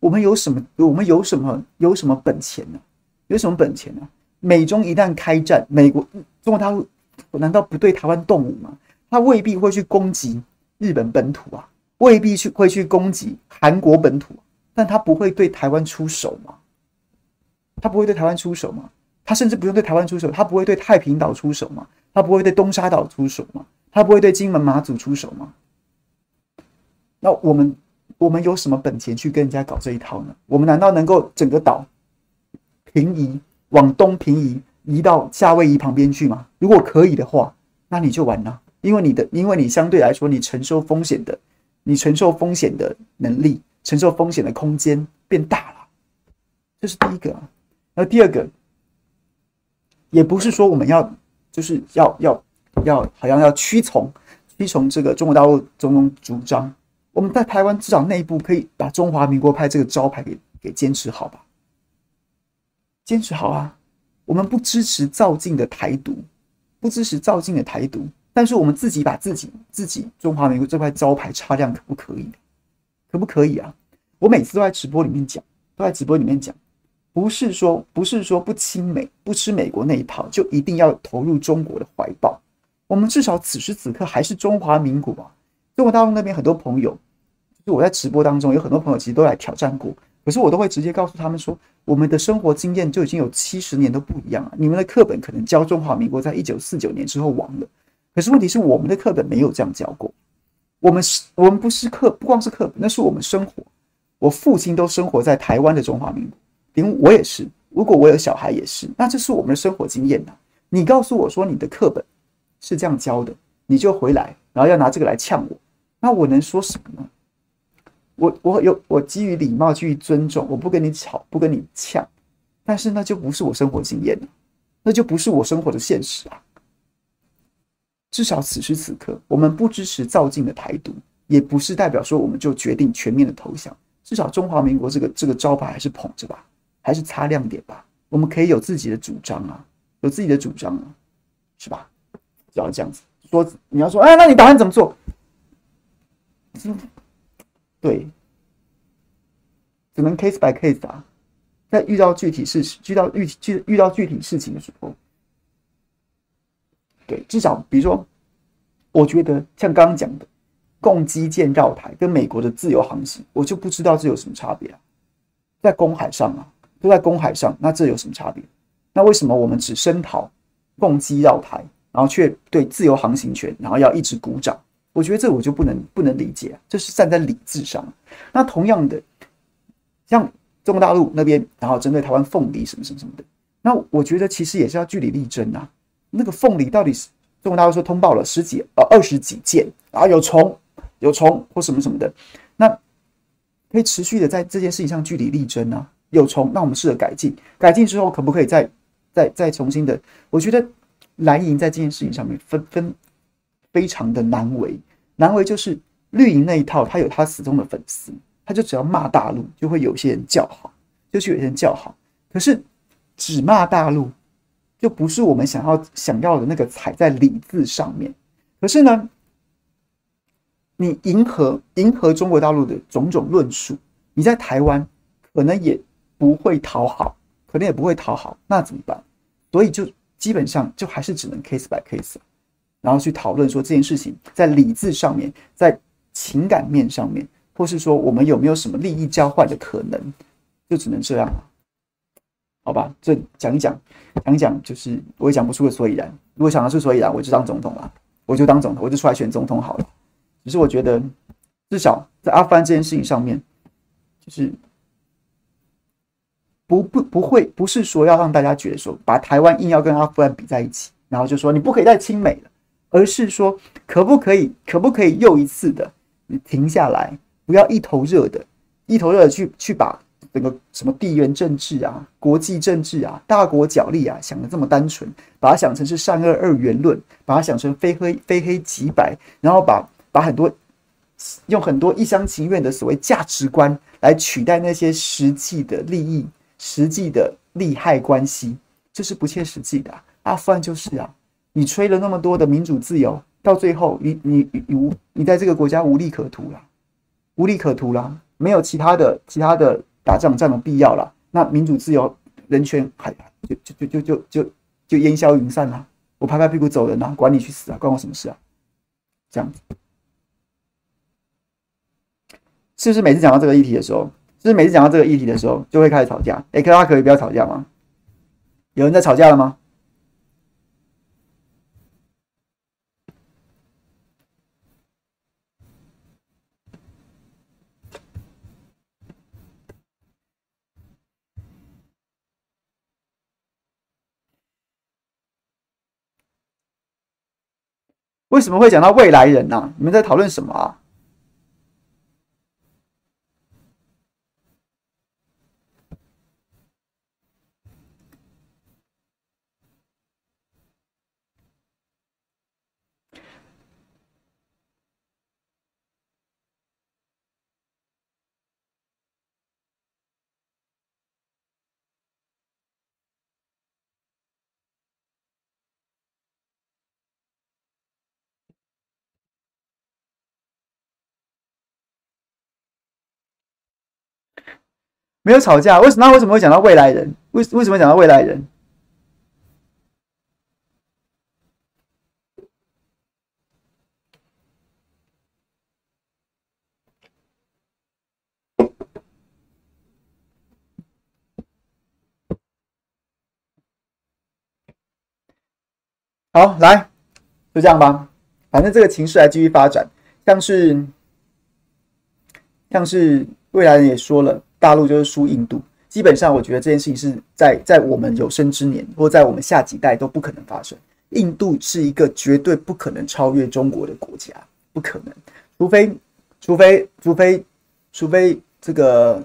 我们有什么？我们有什么？有什么本钱呢？有什么本钱呢？美中一旦开战，美国、中国大陆难道不对台湾动武吗？他未必会去攻击日本本土啊，未必去会去攻击韩国本土，但他不会对台湾出手吗？他不会对台湾出手吗？他甚至不用对台湾出手，他不会对太平岛出手吗？他不会对东沙岛出手吗？他不会对金门马祖出手吗？那我们我们有什么本钱去跟人家搞这一套呢？我们难道能够整个岛平移往东平移，移到夏威夷旁边去吗？如果可以的话，那你就完了，因为你的因为你相对来说你承受风险的，你承受风险的能力，承受风险的空间变大了。这是第一个。那第二个，也不是说我们要就是要要。要好像要屈从屈从这个中国大陆种种主张，我们在台湾至少内部可以把中华民国派这个招牌给给坚持好吧，坚持好啊！我们不支持造进的台独，不支持造进的台独，但是我们自己把自己自己中华民国这块招牌擦亮，可不可以？可不可以啊？我每次都在直播里面讲，都在直播里面讲，不是说不是说不亲美、不吃美国那一套，就一定要投入中国的怀抱。我们至少此时此刻还是中华民国啊！中国大陆那边很多朋友，就我在直播当中有很多朋友其实都来挑战过，可是我都会直接告诉他们说，我们的生活经验就已经有七十年都不一样了。你们的课本可能教中华民国在一九四九年之后亡了，可是问题是我们的课本没有这样教过。我们是，我们不是课，不光是课本，那是我们生活。我父亲都生活在台湾的中华民国，连我也是。如果我有小孩也是，那这是我们的生活经验呐。你告诉我说你的课本是这样教的，你就回来，然后要拿这个来呛我，那我能说什么呢？我我有我基于礼貌，基于尊重，我不跟你吵，不跟你呛，但是那就不是我生活经验了，那就不是我生活的现实啊。至少此时此刻，我们不支持造进的台独，也不是代表说我们就决定全面的投降。至少中华民国这个这个招牌还是捧着吧，还是擦亮点吧。我们可以有自己的主张啊，有自己的主张啊，是吧？只要这样子说，你要说，哎，那你打算怎么做？对，只能 case by case 啊。在遇到具体事情，遇到遇遇遇到具体事情的时候，对，至少比如说，我觉得像刚刚讲的。共机舰绕台跟美国的自由航行，我就不知道这有什么差别啊？在公海上啊，都在公海上，那这有什么差别？那为什么我们只声讨共机绕台，然后却对自由航行权，然后要一直鼓掌？我觉得这我就不能不能理解啊，这是站在理智上。那同样的，像中国大陆那边，然后针对台湾凤梨什么什么什么的，那我觉得其实也是要据理力争啊。那个凤梨到底是中国大陆说通报了十几呃二十几件，然后有虫。有虫或什么什么的，那可以持续的在这件事情上据理力争啊。有虫，那我们试着改进，改进之后可不可以再再再重新的？我觉得蓝营在这件事情上面分分非常的难为，难为就是绿营那一套，他有他死忠的粉丝，他就只要骂大陆，就会有些人叫好，就是有些人叫好。可是只骂大陆，就不是我们想要想要的那个踩在理字上面。可是呢？你迎合迎合中国大陆的种种论述，你在台湾可能也不会讨好，可能也不会讨好，那怎么办？所以就基本上就还是只能 case by case，然后去讨论说这件事情在理智上面，在情感面上面，或是说我们有没有什么利益交换的可能，就只能这样了，好吧？这讲一讲，讲一讲，就是我也讲不出个所以然。如果想得出所以然，我就当总统了，我就当总统，我就出来选总统好了。只是我觉得，至少在阿富汗这件事情上面，就是不不不会，不是说要让大家觉得说把台湾硬要跟阿富汗比在一起，然后就说你不可以再亲美了，而是说可不可以，可不可以又一次的你停下来，不要一头热的，一头热的去去把整个什么地缘政治啊、国际政治啊、大国角力啊想的这么单纯，把它想成是善恶二元论，把它想成非黑非黑即白，然后把。把很多用很多一厢情愿的所谓价值观来取代那些实际的利益、实际的利害关系，这是不切实际的。阿富汗就是啊，你吹了那么多的民主自由，到最后你你你无你在这个国家无利可图了，无利可图了，没有其他的其他的打仗仗的必要了。那民主自由、人权还就就就就就就就烟消云散了。我拍拍屁股走人啊，管你去死啊，关我什么事啊？这样子。是不是每次讲到这个议题的时候，是不是每次讲到这个议题的时候，就会开始吵架？哎，大家可以不要吵架吗？有人在吵架了吗？为什么会讲到未来人呢、你们在讨论什么啊？没有吵架，为什么？那为什么会讲到未来人？为为什么讲到未来人？好，来，就这样吧。反正这个情势还继续发展，像是像是未来人也说了，大陆就是输印度。基本上，我觉得这件事情是在在我们有生之年，或在我们下几代都不可能发生。印度是一个绝对不可能超越中国的国家，不可能，除非除非除非除非这个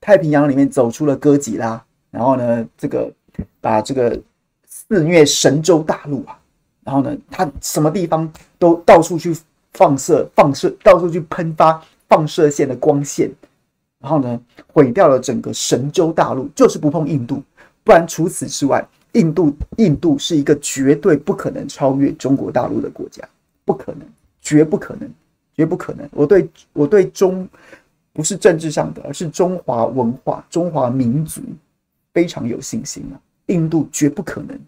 太平洋里面走出了哥吉拉，然后呢，这个把这个肆虐神州大陆啊。然后呢，他什么地方都到处去放射、放射，到处去喷发放射线的光线，然后呢，毁掉了整个神州大陆，就是不碰印度。不然除此之外，印度印度是一个绝对不可能超越中国大陆的国家，不可能，绝不可能，绝不可能。我对我对中不是政治上的，而是中华文化、中华民族非常有信心啊！印度绝不可能，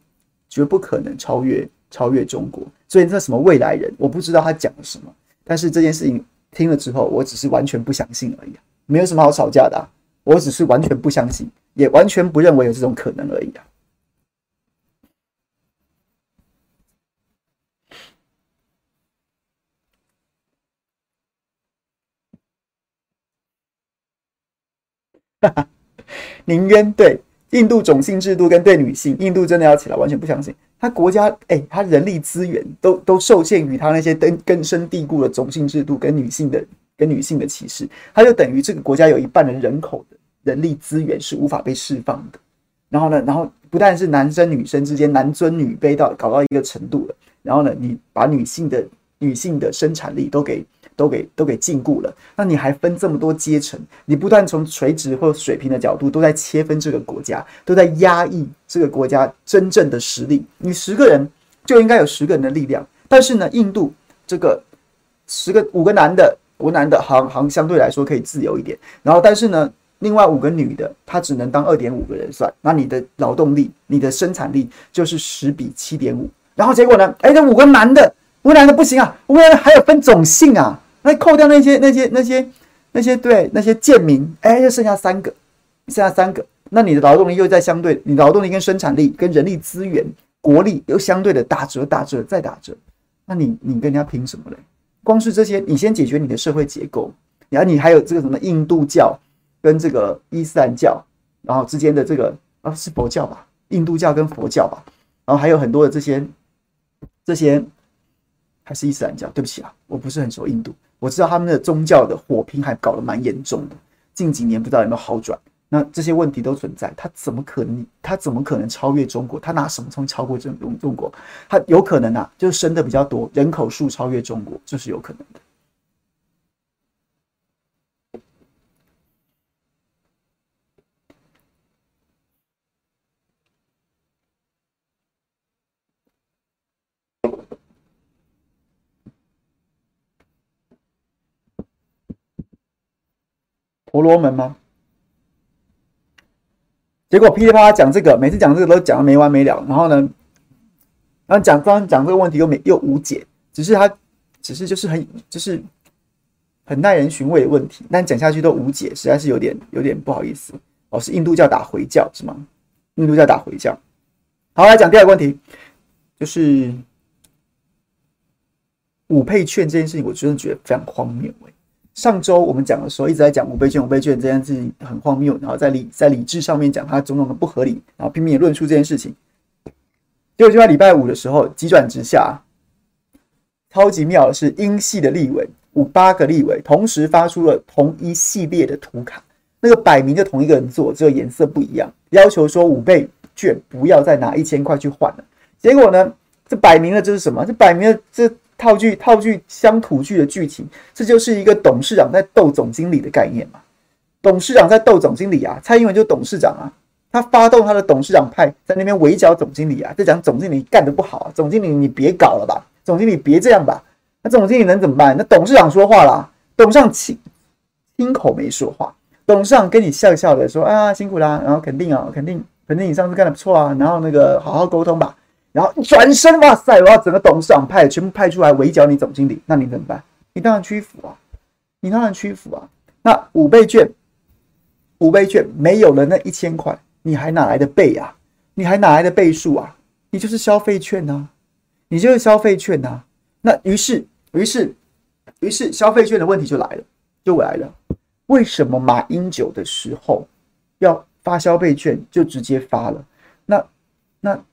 绝不可能超越。超越中国，所以那什么未来人，我不知道他讲了什么。但是这件事情听了之后，我只是完全不相信而已，没有什么好吵架的。我只是完全不相信，也完全不认为有这种可能而已啊。哈哈，宁愿对。印度种姓制度跟对女性，印度真的要起来，完全不相信。他国家哎、他人力资源都都受限于他那些根根深蒂固的种姓制度跟女性的跟女性的歧视，它就等于这个国家有一半的人口的人力资源是无法被释放的。然后呢，然后不但是男生女生之间男尊女卑到搞到一个程度了，然后呢，你把女性的女性的生产力都给。都给都给禁锢了，那你还分这么多阶层？你不断从垂直或水平的角度都在切分这个国家，都在压抑这个国家真正的实力。你十个人就应该有十个人的力量，但是呢，印度这个十个五个男的，湖南的行行相对来说可以自由一点，然后但是呢，另外五个女的，她只能当二点五个人算，那你的劳动力、你的生产力就是十比七点五，然后结果呢？哎，这五个男的，五个男的不行啊，五个男的还有分种姓啊。那扣掉那些那些那些那些对那些贱民，哎，就剩下三个，剩下三个。那你的劳动力又在相对，你劳动力跟生产力跟人力资源、国力又相对的打折、打折再打折。那你你跟人家凭什么嘞？光是这些，你先解决你的社会结构，然后你还有这个什么印度教跟这个伊斯兰教，然后之间的这个啊是佛教吧？印度教跟佛教吧，然后还有很多的这些这些还是伊斯兰教？对不起啊，我不是很熟印度。我知道他们的宗教的火拼还搞得蛮严重的，近几年不知道有没有好转。那这些问题都存在，他怎么可能？他怎么可能超越中国？他拿什么从超过中中中国？他有可能啊，就是生的比较多，人口数超越中国，这是有可能的。婆罗门吗？结果噼里啪啦讲这个，每次讲这个都讲的没完没了。然后呢，然后讲刚刚讲这个问题又没又无解，只是他只是就是很就是很耐人寻味的问题，但讲下去都无解，实在是有点有点不好意思。哦，是印度教打回教是吗？印度教打回教。好，来讲第二个问题，就是五配券这件事情，我真的觉得非常荒谬。上周我们讲的时候，一直在讲五倍券、五倍券这件事情很荒谬，然后在理在理智上面讲它种种的不合理，然后拼命论述这件事情。结果就在礼拜五的时候急转直下，超级妙的是，英系的立委五八个立委同时发出了同一系列的图卡，那个摆明就同一个人做，只有颜色不一样，要求说五倍券不要再拿一千块去换了。结果呢，这摆明了这是什么？这摆明了这。套句套句乡土剧的剧情，这就是一个董事长在斗总经理的概念嘛？董事长在斗总经理啊，蔡英文就董事长啊，他发动他的董事长派在那边围剿总经理啊，在讲总经理干得不好啊，总经理你别搞了吧，总经理别这样吧，那总经理能怎么办？那董事长说话啦，董事长亲亲口没说话，董事长跟你笑笑的说啊，辛苦啦，然后肯定啊，肯定肯定你上次干的不错啊，然后那个好好沟通吧，然后转身哇塞，我要整个董事长派全部派出来围剿你总经理，那你怎么办？你当然屈服啊，你当然屈服啊。那五倍券，五倍券没有了那一千块，你还哪来的倍啊？你还哪来的倍数啊？你就是消费券呐、啊，你就是消费券呐、啊。那于是，于是，于是消费券的问题就来了，就来了。为什么马英九的时候要发消费券就直接发了？那那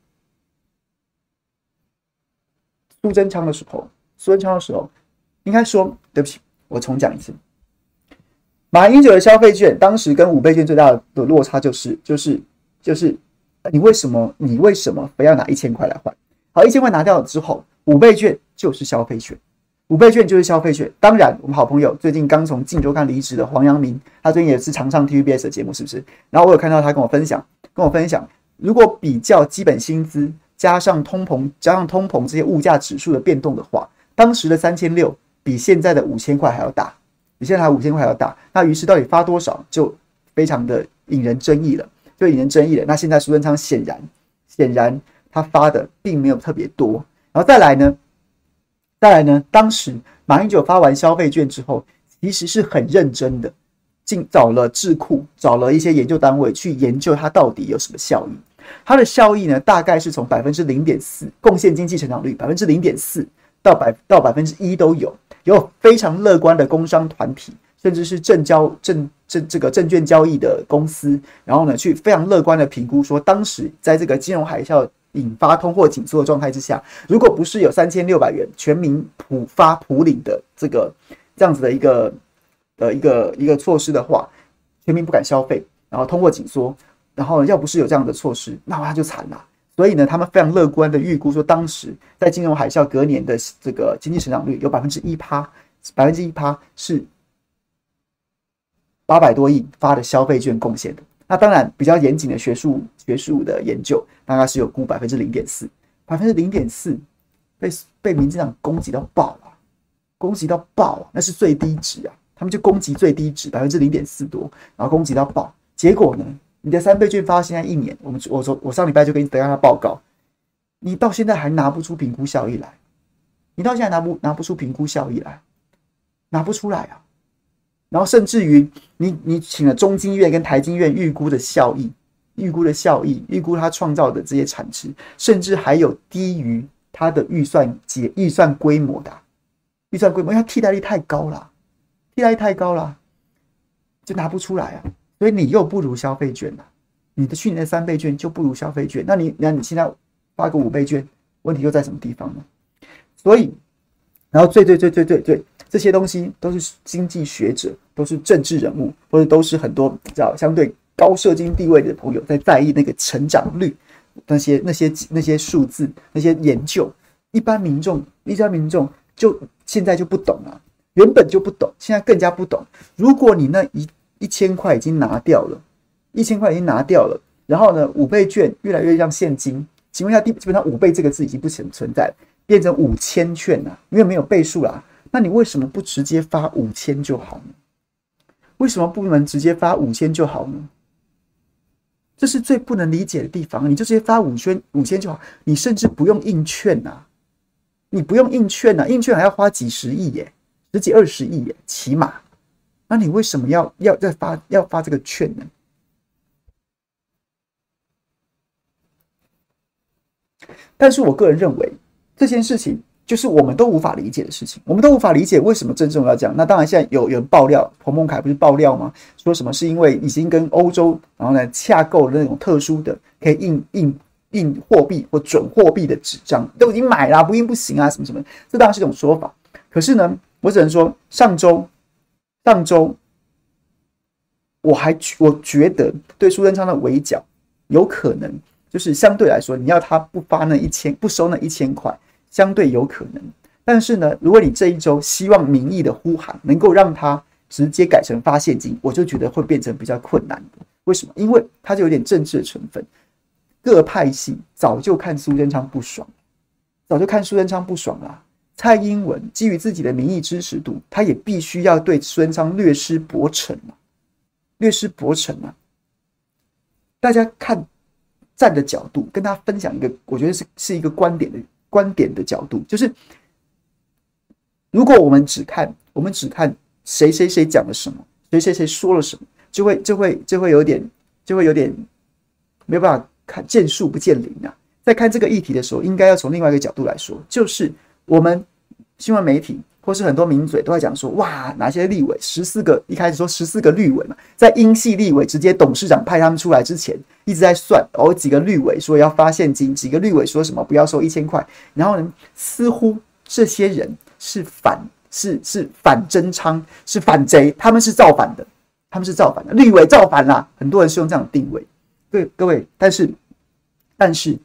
苏贞昌的时候，苏贞昌的时候应该说，对不起，我重讲一次。马英九的消费券当时跟五倍券最大的落差就是，就是，就是。你为什么？你为什么非要拿一千块来换？好，一千块拿掉了之后，五倍券就是消费券，五倍券就是消费券。当然，我们好朋友最近刚从《镜周刊》离职的黄阳明，他最近也是常上 TVBS 的节目，是不是？然后我有看到他跟我分享，跟我分享，如果比较基本薪资加上通膨，加上通膨这些物价指数的变动的话，当时的三千六比现在的五千块还要大，比现在还五千块还要大。那于是到底发多少，就非常的引人争议了。就引人争议了。那现在苏贞昌显然，显然他发的并没有特别多。然后再来呢，再来呢，当时马英九发完消费券之后，其实是很认真的，进找了智库，找了一些研究单位去研究它到底有什么效益。它的效益呢，大概是从百分之零点四贡献经济成长率百分之零点四到百到百分之一都有，有非常乐观的工商团体。甚至是证交证证这个证券交易的公司，然后呢，去非常乐观的评估说，当时在这个金融海啸引发通货紧缩的状态之下，如果不是有三千六百元全民普发普领的这个这样子的一个呃一个一个措施的话，全民不敢消费，然后通货紧缩，然后要不是有这样的措施，那他就惨了。所以呢，他们非常乐观的预估说，当时在金融海啸隔年的这个经济成长率有百分之一趴，百分之一趴是。八百多亿发的消费券贡献的，那当然比较严谨的学术学术的研究，大概是有估百分之零点四，百分之零点四被被民进党攻击到爆啊，攻击到爆啊，那是最低值啊，他们就攻击最低值百分之零点四多，然后攻击到爆，结果呢，你的三倍券发现在一年，我们我说我上礼拜就给你等一下报告，你到现在还拿不出评估效益来，你到现在拿不拿不出评估效益来，拿不出来啊。然后甚至于你你请了中经院跟台经院预估的效益，预估的效益，预估它创造的这些产值，甚至还有低于它的预算结预算规模的预算规模，因为它替代率太高了，替代率太高了，就拿不出来啊。所以你又不如消费券了，你的去年的三倍券就不如消费券，那你那你现在发个五倍券，问题又在什么地方呢？所以，然后最最最最最最。这些东西都是经济学者，都是政治人物，或者都是很多比较相对高社经地位的朋友在在意那个成长率，那些那些那些数字，那些研究，一般民众一般民众就现在就不懂了，原本就不懂，现在更加不懂。如果你那一一千块已经拿掉了，一千块已经拿掉了，然后呢，五倍券越来越像现金，请问一下，基本上五倍这个字已经不存存在，变成五千券了，因为没有倍数啦。那你为什么不直接发五千就好呢？为什么不能直接发五千就好呢？这是最不能理解的地方。你就直接发五千五千就好，你甚至不用印券呐，你不用印券呐，印券还要花几十亿耶，十几二十亿耶，起码。那你为什么要要再发要发这个券呢？但是我个人认为这件事情。就是我们都无法理解的事情，我们都无法理解为什么郑重要这样。那当然，现在有有人爆料，彭孟凯不是爆料吗？说什么是因为已经跟欧洲，然后呢洽购了那种特殊的可以印印印货币或准货币的纸张，都已经买了，不印不行啊，什么什么。这当然是一种说法。可是呢，我只能说，上周上周我还我觉得对苏贞昌的围剿有可能，就是相对来说，你要他不发那一千，不收那一千块。相对有可能，但是呢，如果你这一周希望民意的呼喊能够让他直接改成发现金，我就觉得会变成比较困难的。为什么？因为他就有点政治的成分。各派系早就看苏贞昌不爽，早就看苏贞昌不爽了。蔡英文基于自己的民意支持度，他也必须要对孙昌略施薄惩啊。略施薄惩啊。大家看站的角度，跟大家分享一个，我觉得是是一个观点的观点的角度，就是如果我们只看我们只看谁谁谁讲了什么，谁谁谁说了什么，就会就会就会有点就会有点没有办法看见树不见林啊。在看这个议题的时候，应该要从另外一个角度来说，就是我们新闻媒体。或是很多名嘴都在讲说，哇，哪些立委十四个，一开始说十四个绿委嘛，在英系立委直接董事长派他们出来之前，一直在算，哦，几个绿委说要发现金，几个绿委说什么不要收一千块，然后呢，似乎这些人是反，是是反侦仓，是反贼，他们是造反的，他们是造反的，绿委造反啦，很多人是用这样定位，对各位，但是，但是。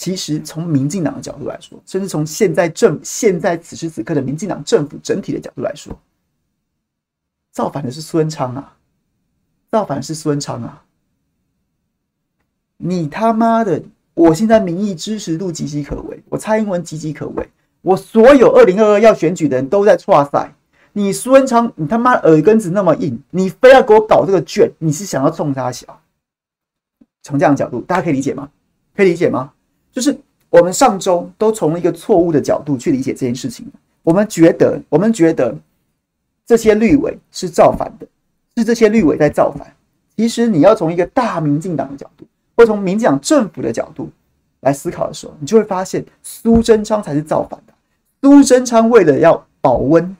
其实从民进党的角度来说，甚至从现在政现在此时此刻的民进党政府整体的角度来说，造反的是苏贞昌啊！造反的是苏贞昌啊！你他妈的！我现在民意支持度岌岌可危，我蔡英文岌岌可危，我所有二零二二要选举的人都在剉赛。你苏贞昌，你他妈耳根子那么硬，你非要给我搞这个卷，你是想要冲他小？从这样的角度，大家可以理解吗？可以理解吗？就是我们上周都从一个错误的角度去理解这件事情。我们觉得，我们觉得这些绿委是造反的，是这些绿委在造反。其实你要从一个大民进党的角度，或从民进党政府的角度来思考的时候，你就会发现苏贞昌才是造反的。苏贞昌为了要保温，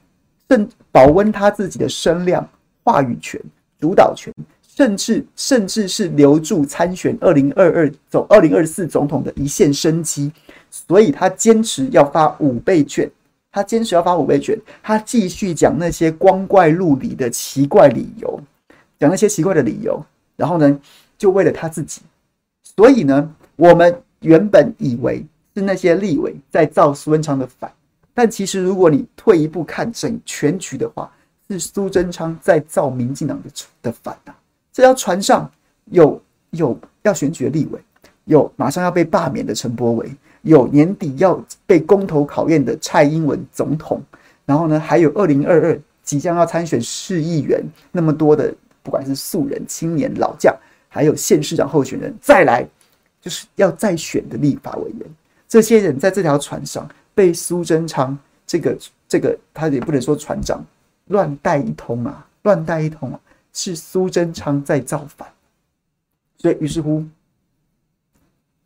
甚保温他自己的声量、话语权、主导权。甚至甚至是留住参选二零二二总二零二四总统的一线生机，所以他坚持要发五倍券，他坚持要发五倍券，他继续讲那些光怪陆离的奇怪理由，讲那些奇怪的理由，然后呢，就为了他自己，所以呢，我们原本以为是那些立委在造苏贞昌的反，但其实如果你退一步看整全局的话，是苏贞昌在造民进党的的反啊。这条船上有有要选举的立委，有马上要被罢免的陈柏伟，有年底要被公投考验的蔡英文总统，然后呢，还有二零二二即将要参选市议员那么多的，不管是素人、青年、老将，还有县市长候选人，再来就是要再选的立法委员，这些人在这条船上被苏贞昌这个这个他也不能说船长乱带一通啊，乱带一通啊。是苏贞昌在造反，所以于是乎，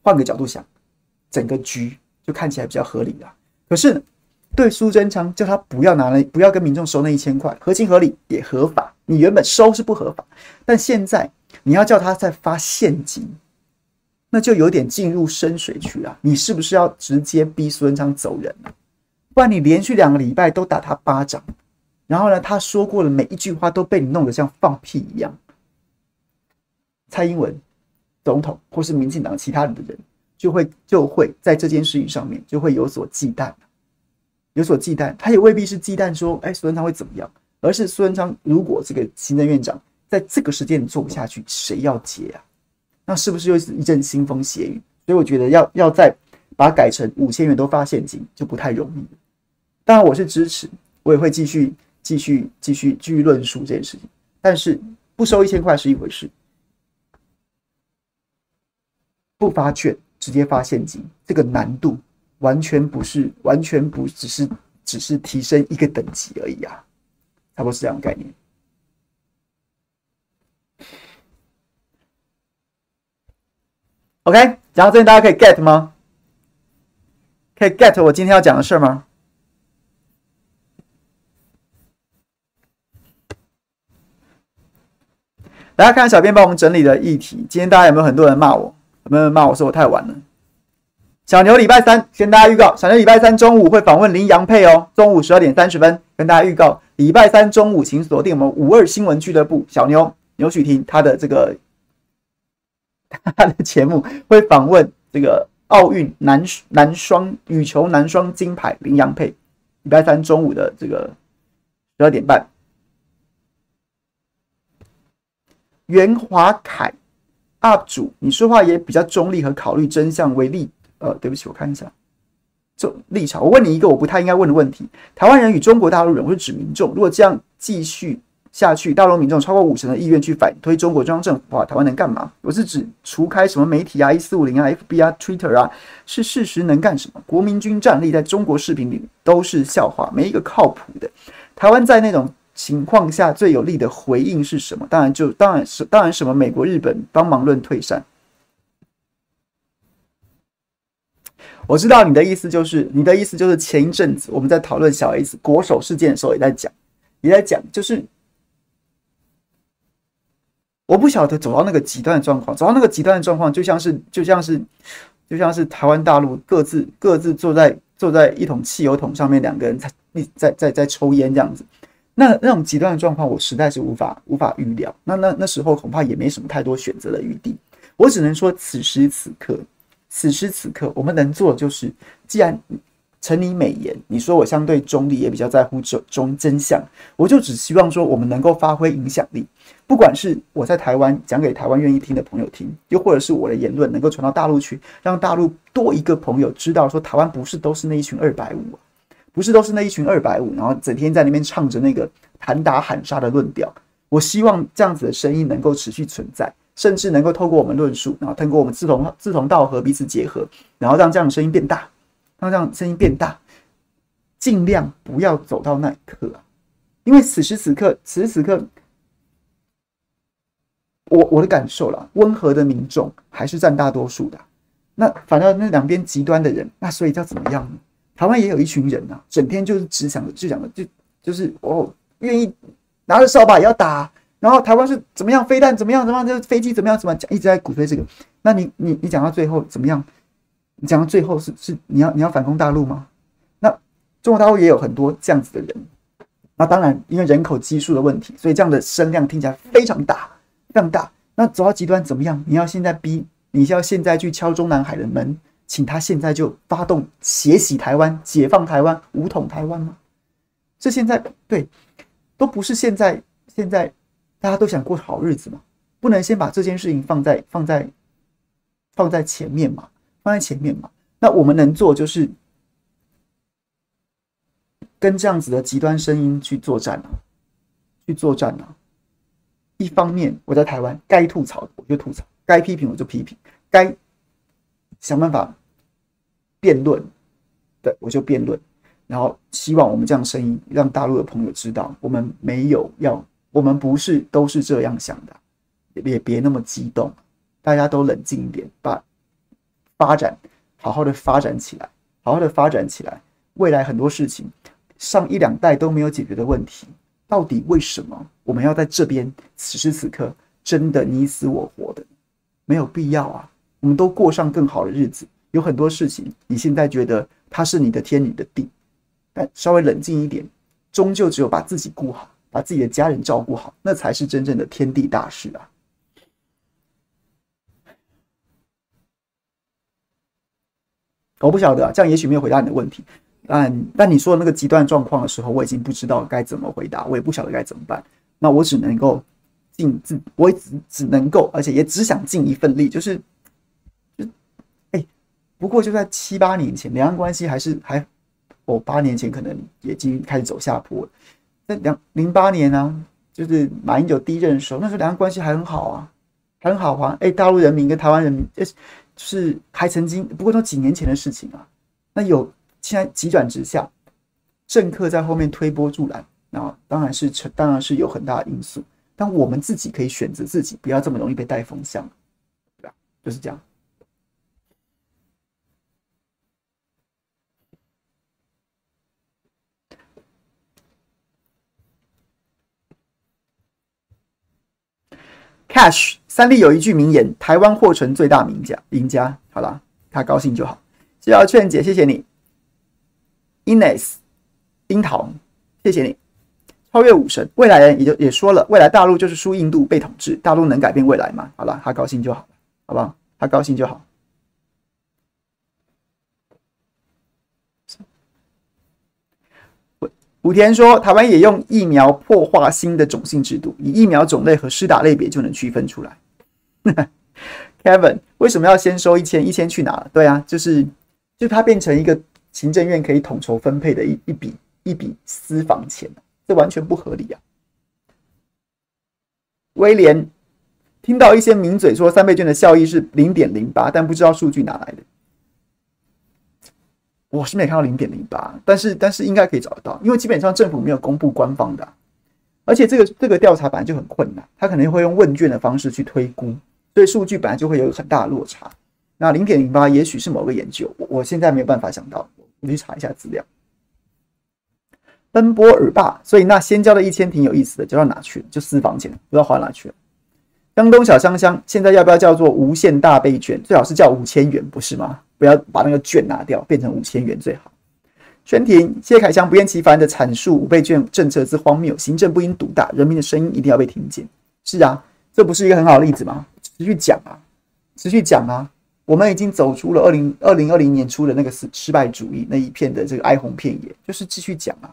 换个角度想，整个局就看起来比较合理了。可是对苏贞昌叫他不要拿了，不要跟民众收那一千块，合情合理也合法。你原本收是不合法，但现在你要叫他再发现金，那就有点进入深水区了。你是不是要直接逼苏贞昌走人了？不然你连续两个礼拜都打他巴掌。然后呢，他说过的每一句话都被你弄得像放屁一样。蔡英文总统或是民进党其他人的人，就会就会在这件事情上面就会有所忌惮，有所忌惮。他也未必是忌惮说，哎，苏贞昌会怎么样，而是苏贞昌如果这个行政院长在这个时间做不下去，谁要接啊？那是不是又是一阵腥风血雨？所以我觉得要要再把改成五千元都发现金，就不太容易。当然，我是支持，我也会继续。继续继续继续论述这件事情，但是不收一千块是一回事，不发券直接发现金，这个难度完全不是，完全不只是只是提升一个等级而已啊，差不多是这样概念。OK，讲到这边大家可以 get 吗？可以 get 我今天要讲的事吗？大家看，小编帮我们整理的议题。今天大家有没有很多人骂我？有没有人骂我说我太晚了？小牛礼拜三跟大家预告，小牛礼拜三中午会访问林洋配哦，中午十二点三十分跟大家预告。礼拜三中午请锁定我们五二新闻俱乐部，小牛牛许婷他的这个 他的节目会访问这个奥运男男双羽球男双金牌林洋配。礼拜三中午的这个十二点半。袁华凯，UP 主，你说话也比较中立和考虑真相为例。呃，对不起，我看一下，这立场。我问你一个我不太应该问的问题：台湾人与中国大陆人，我是指民众，如果这样继续下去，大陆民众超过五成的意愿去反推中国中央政府的话，台湾能干嘛？我是指除开什么媒体啊、一四五零啊、FB 啊、Twitter 啊，是事实能干什么？国民军战力在中国视频里都是笑话，没一个靠谱的。台湾在那种情况下最有力的回应是什么？当然就当然是当然什么美国、日本帮忙论退散。我知道你的意思，就是你的意思就是前一阵子我们在讨论小 S 国手事件的时候，也在讲，也在讲，就是我不晓得走到那个极端的状况，走到那个极端的状况，就像是就像是就像是台湾大陆各自各自坐在坐在一桶汽油桶上面，两个人在在在在抽烟这样子，那那种极端的状况，我实在是无法无法预料。那那那时候恐怕也没什么太多选择的余地，我只能说此时此刻。此时此刻，我们能做的就是，既然陈你美言，你说我相对中立，也比较在乎中中真相，我就只希望说我们能够发挥影响力，不管是我在台湾讲给台湾愿意听的朋友听，又或者是我的言论能够传到大陆去，让大陆多一个朋友知道说台湾不是都是那一群二百五，不是都是那一群二百五，然后整天在那边唱着那个喊打喊杀的论调。我希望这样子的声音能够持续存在。甚至能够透过我们论述，然后通过我们志同志同道合，彼此结合，然后让这样的声音变大，让这样声音变大，尽量不要走到那一刻啊！因为此时此刻，此时此刻，我我的感受啦，温和的民众还是占大多数的。那反正那两边极端的人，那所以叫怎么样呢？台湾也有一群人啊，整天就是只想着，就想着，就就是哦，愿意拿着扫把也要打。然后台湾是怎么样？飞弹怎么样？怎么样？这飞机怎么样？怎么讲？一直在鼓吹这个。那你你你讲到最后怎么样？你讲到最后是是你要你要反攻大陆吗？那中国大陆也有很多这样子的人。那当然，因为人口基数的问题，所以这样的声量听起来非常大，非常大。那走到极端怎么样？你要现在逼，你要现在去敲中南海的门，请他现在就发动血洗台湾、解放台湾、武统台湾吗？这现在对，都不是现在现在。大家都想过好日子嘛，不能先把这件事情放在放在放在前面嘛，放在前面嘛。那我们能做就是跟这样子的极端声音去作战啊，去作战啊。一方面我在台湾该吐槽我就吐槽，该批评我就批评，该想办法辩论对我就辩论，然后希望我们这样声音让大陆的朋友知道，我们没有要。我们不是都是这样想的，也别那么激动，大家都冷静一点，把发展好好的发展起来，好好的发展起来。未来很多事情，上一两代都没有解决的问题，到底为什么我们要在这边此时此刻真的你死我活的？没有必要啊！我们都过上更好的日子。有很多事情，你现在觉得它是你的天，你的地，但稍微冷静一点，终究只有把自己顾好。把自己的家人照顾好，那才是真正的天地大事啊！我不晓得啊，这样也许没有回答你的问题。但但你说的那个极端状况的时候，我已经不知道该怎么回答，我也不晓得该怎么办。那我只能够尽自，我只只能够，而且也只想尽一份力，就是，不过就在七八年前，两岸关系还是还，哦，八年前可能已经开始走下坡了。在两零八年啊，就是马英九第一任的时候，那时候两岸关系还很好啊，很好啊。哎，大陆人民跟台湾人民，就是还曾经，不过都几年前的事情啊。那有现在急转直下，政客在后面推波助澜，那当然是成，当然是有很大的因素。但我们自己可以选择自己，不要这么容易被带风向，对吧？就是这样。Cash 三立有一句名言：“台湾货成最大名家，赢家。”好啦，他高兴就好。谢谢劝姐，谢谢你。Ines 樱桃，谢谢你。超越武神，未来人也就也说了，未来大陆就是输印度被统治，大陆能改变未来吗？好了，他高兴就好，好不好？他高兴就好。武田说：“台湾也用疫苗破坏新的种姓制度，以疫苗种类和施打类别就能区分出来。” Kevin 为什么要先收一千？一千去哪了？对啊，就是就它变成一个行政院可以统筹分配的一一笔一笔私房钱，这完全不合理啊！威廉听到一些名嘴说三倍券的效益是零点零八，但不知道数据哪来的。我是没看到零点零八，但是但是应该可以找得到，因为基本上政府没有公布官方的，而且这个这个调查本来就很困难，他可能会用问卷的方式去推估，所以数据本来就会有很大的落差。那零点零八也许是某个研究，我我现在没有办法想到，我去查一下资料。奔波尔坝，所以那先交的一千挺有意思的，交到哪去了？就私房钱，不知道花哪去了。江东小香香，现在要不要叫做无限大倍券？最好是叫五千元，不是吗？不要把那个券拿掉，变成五千元最好。宣婷，谢凯翔不厌其烦的阐述五倍券政策之荒谬，行政不应独大，人民的声音一定要被听见。是啊，这不是一个很好的例子吗？持续讲啊，持续讲啊。我们已经走出了二零二零二零年初的那个失失败主义那一片的这个哀鸿遍野，就是继续讲啊。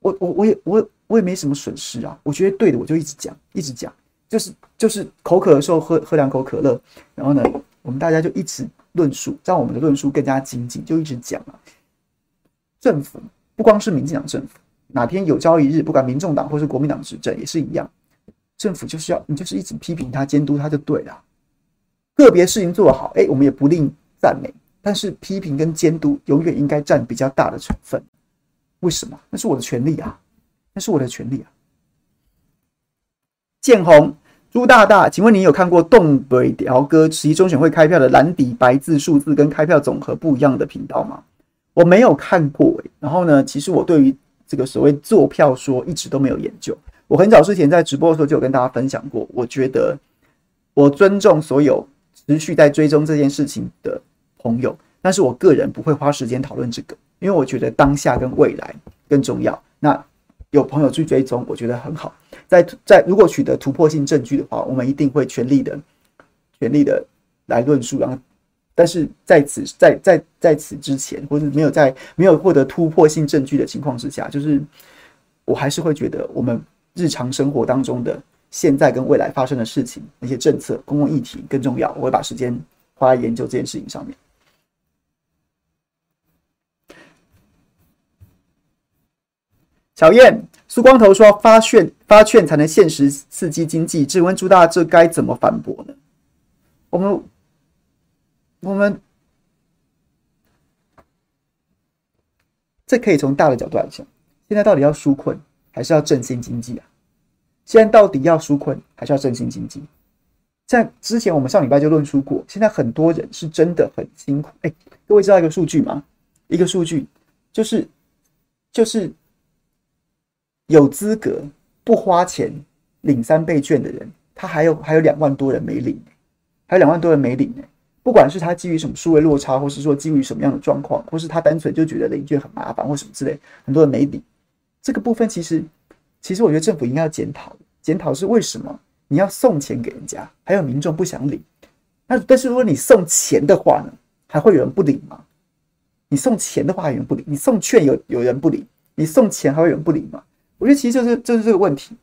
我我我也我我也没什么损失啊。我觉得对的，我就一直讲，一直讲。就是就是口渴的时候喝喝两口可乐，然后呢，我们大家就一直论述，让我们的论述更加精进，就一直讲啊。政府不光是民进党政府，哪天有朝一日，不管民众党或是国民党执政也是一样，政府就是要你就是一直批评他、监督他就对了。个别事情做得好，哎，我们也不吝赞美，但是批评跟监督永远应该占比较大的成分。为什么？那是我的权利啊，那是我的权利啊。建宏，朱大大，请问你有看过东北调哥十一中选会开票的蓝底白字数字跟开票总和不一样的频道吗？我没有看过诶。然后呢，其实我对于这个所谓做票说一直都没有研究。我很早之前在直播的时候就有跟大家分享过，我觉得我尊重所有持续在追踪这件事情的朋友，但是我个人不会花时间讨论这个，因为我觉得当下跟未来更重要。那有朋友去追踪，我觉得很好。在在如果取得突破性证据的话，我们一定会全力的、全力的来论述。然后，但是在此在在在此之前，或者没有在没有获得突破性证据的情况之下，就是我还是会觉得我们日常生活当中的现在跟未来发生的事情，那些政策、公共议题更重要。我会把时间花在研究这件事情上面。小燕。苏光头说发券发券才能现实刺激经济，质问朱大，这该怎么反驳呢？我们我们这可以从大的角度来讲，现在到底要纾困还是要振兴经济啊？现在到底要纾困还是要振兴经济？在之前我们上礼拜就论述过，现在很多人是真的很辛苦。哎，各位知道一个数据吗？一个数据就是就是。有资格不花钱领三倍券的人，他还有还有两万多人没领，还有两万多人没领呢。不管是他基于什么数位落差，或是说基于什么样的状况，或是他单纯就觉得领券很麻烦或什么之类，很多人没领。这个部分其实，其实我觉得政府应该要检讨，检讨是为什么你要送钱给人家，还有民众不想领。那但是如果你送钱的话呢，还会有人不领吗？你送钱的话，有人不领；你送券有有人不领，你送钱还会有人不领吗？我觉得其实就是就是这个问题，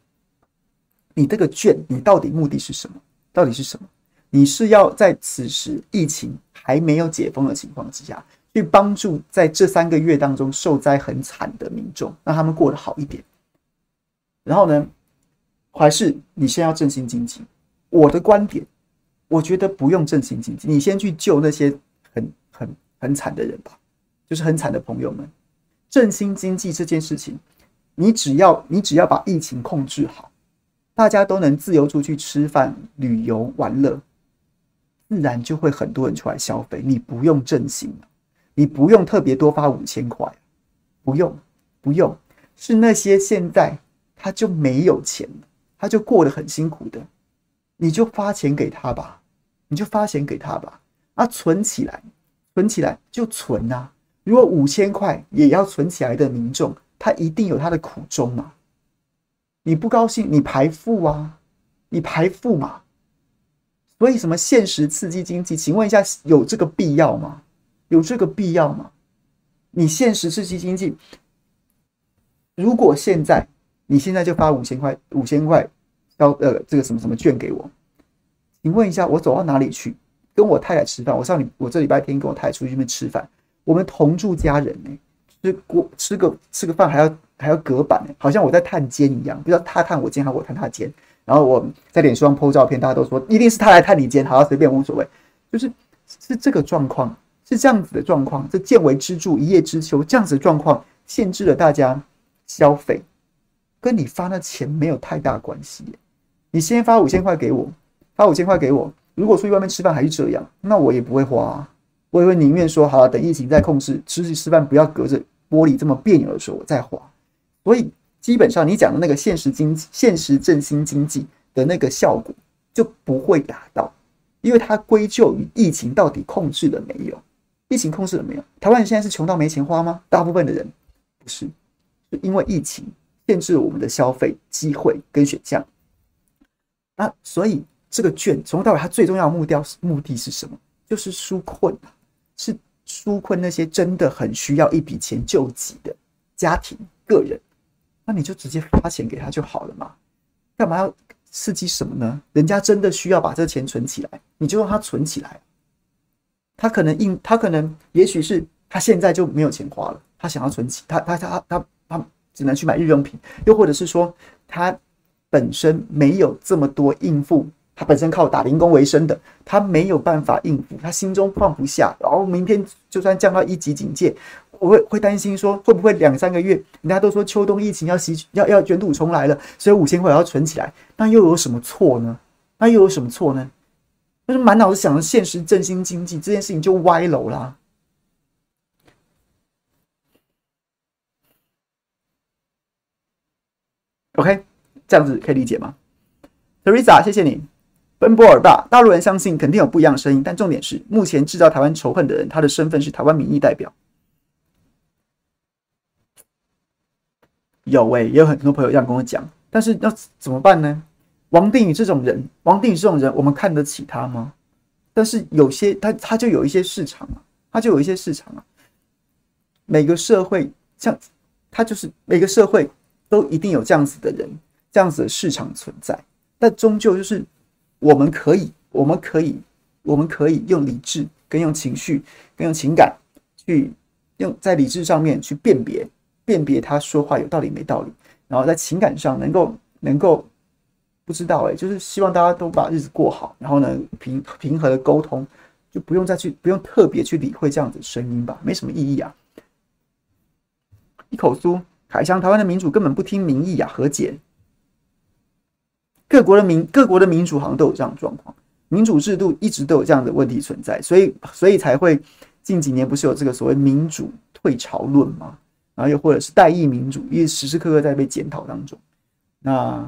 你这个券，你到底目的是什么？到底是什么？你是要在此时疫情还没有解封的情况之下，去帮助在这三个月当中受灾很惨的民众，让他们过得好一点。然后呢，还是你先要振兴经济？我的观点，我觉得不用振兴经济，你先去救那些很很很惨的人吧，就是很惨的朋友们。振兴经济这件事情。你只要你只要把疫情控制好，大家都能自由出去吃饭、旅游、玩乐，自然就会很多人出来消费。你不用振兴，你不用特别多发五千块，不用不用，是那些现在他就没有钱，他就过得很辛苦的，你就发钱给他吧，你就发钱给他吧，啊，存起来，存起来就存啊。如果五千块也要存起来的民众。他一定有他的苦衷嘛？你不高兴，你排富啊，你排富嘛。所以什么现实刺激经济？请问一下，有这个必要吗？有这个必要吗？你现实刺激经济，如果现在你现在就发五千块，五千块，要呃这个什么什么券给我，请问一下，我走到哪里去？跟我太太吃饭？我上礼我这礼拜天跟我太太出去那边吃饭，我们同住家人呢、吃过吃个吃个饭还要还要隔板，好像我在探监一样，不知道他探我监还是我探他监。然后我在脸书上 po 照片，大家都说一定是他来探你监，好，随便无所谓，就是是这个状况，是这样子的状况，这见微知著，一叶知秋，这样子的状况限制了大家消费，跟你发那钱没有太大关系。你先发五千块给我，发五千块给我，如果出去外面吃饭还是这样，那我也不会花，我也会宁愿说好了，等疫情再控制，出去吃饭不要隔着玻璃这么别扭的时候我再花。所以。基本上，你讲的那个现实经济、现实振兴经济的那个效果就不会达到，因为它归咎于疫情到底控制了没有？疫情控制了没有？台湾人现在是穷到没钱花吗？大部分的人不是，是因为疫情限制了我们的消费机会跟选项。那所以这个券从头到尾，它最重要的目标目的是什么？就是纾困，是纾困那些真的很需要一笔钱救急的家庭、个人。那你就直接发钱给他就好了嘛，干嘛要刺激什么呢？人家真的需要把这钱存起来，你就让他存起来。他可能应，他可能也许是他现在就没有钱花了，他想要存起，他他他他他只能去买日用品，又或者是说他本身没有这么多应付，他本身靠打零工为生的，他没有办法应付，他心中放不下，然后明天就算降到一级警戒。我会会担心说，会不会两三个月，人家都说秋冬疫情要袭要要卷土重来了，所以五千块要存起来，那又有什么错呢？那又有什么错呢？就是满脑子想着现实振兴经济这件事情就歪楼啦。OK，这样子可以理解吗？Teresa，谢谢你。奔波尔大，大陆人相信肯定有不一样的声音，但重点是，目前制造台湾仇恨的人，他的身份是台湾民意代表。有诶、欸，也有很多朋友这样跟我讲，但是要怎么办呢？王定宇这种人，王定宇这种人，我们看得起他吗？但是有些他他就有一些市场啊，他就有一些市场啊。每个社会像他就是每个社会都一定有这样子的人，这样子的市场存在。但终究就是我们可以，我们可以，我们可以用理智跟用情绪跟用情感去用在理智上面去辨别。辨别他说话有道理没道理，然后在情感上能够能够不知道哎，就是希望大家都把日子过好，然后呢平平和的沟通，就不用再去不用特别去理会这样子声音吧，没什么意义啊。一口酥，凯翔，台湾的民主根本不听民意啊，和解。各国的民各国的民主好像都有这样的状况，民主制度一直都有这样的问题存在，所以所以才会近几年不是有这个所谓民主退潮论吗？然后又或者是代议民主，因为时时刻刻在被检讨当中。那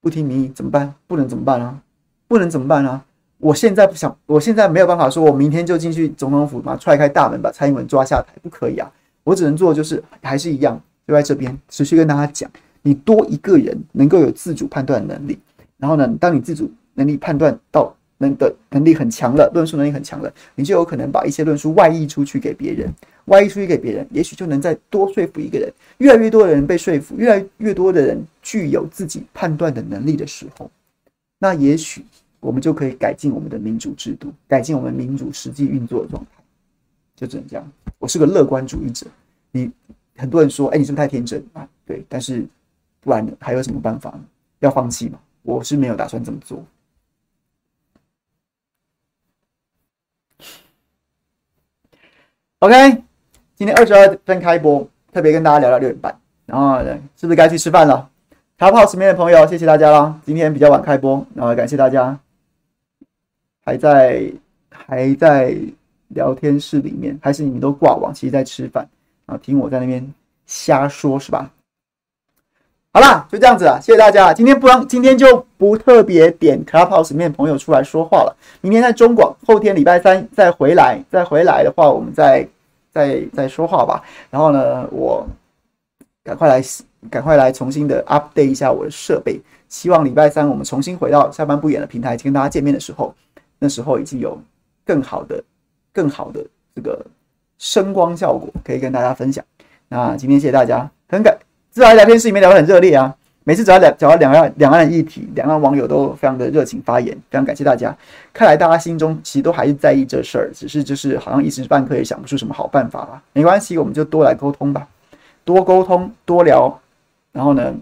不听民意怎么办？不能怎么办啊？不能怎么办啊？我现在不想，我现在没有办法说，我明天就进去总统府嘛，踹开大门把蔡英文抓下台，不可以啊！我只能做就是还是一样，就在这边持续跟大家讲，你多一个人能够有自主判断能力，然后呢，当你自主能力判断到能的能力很强了，论述能力很强了，你就有可能把一些论述外溢出去给别人。外溢出去给别人，也许就能再多说服一个人。越来越多的人被说服，越来越多的人具有自己判断的能力的时候，那也许我们就可以改进我们的民主制度，改进我们民主实际运作的状态。就只能这样。我是个乐观主义者。你很多人说，哎，你是不是太天真啊？对，但是不然还有什么办法？要放弃吗？我是没有打算这么做。OK。今天二十二分开播，特别跟大家聊聊六点半，然后是不是该去吃饭了？Clubhouse 里面的朋友，谢谢大家啦。今天比较晚开播，然后感谢大家还在还在聊天室里面，还是你们都挂网，其实在吃饭，然后听我在那边瞎说，是吧？好啦，就这样子了，谢谢大家。今天不让，今天就不特别点 Clubhouse 里面朋友出来说话了。明天在中广，后天礼拜三再回来，再回来的话，我们再。再再说话吧，然后呢，我赶快来，赶快来重新的 update 一下我的设备。希望礼拜三我们重新回到下班不远的平台，跟大家见面的时候，那时候已经有更好的、更好的这个声光效果可以跟大家分享。那今天谢谢大家，很感，至少聊天室里面聊得很热烈啊。每次只要聊讲到两岸两岸议题，两岸网友都非常的热情发言，非常感谢大家。看来大家心中其实都还是在意这事儿，只是就是好像一时半刻也想不出什么好办法吧。没关系，我们就多来沟通吧，多沟通多聊，然后呢，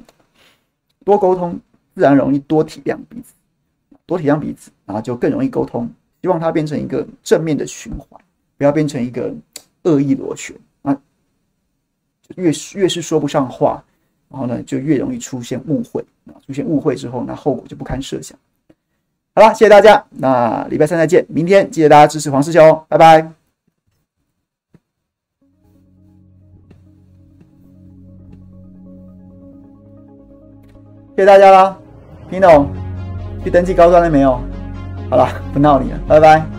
多沟通，自然容易多体谅彼此，多体谅彼此，然后就更容易沟通。希望它变成一个正面的循环，不要变成一个恶意螺旋！越越是说不上话，然后呢，就越容易出现误会啊！出现误会之后，那后果就不堪设想。好了，谢谢大家，那礼拜三再见。明天记得大家支持黄师兄，拜拜。谢谢大家啦，听懂？去登记高端了没有？好了，不闹你了，拜拜。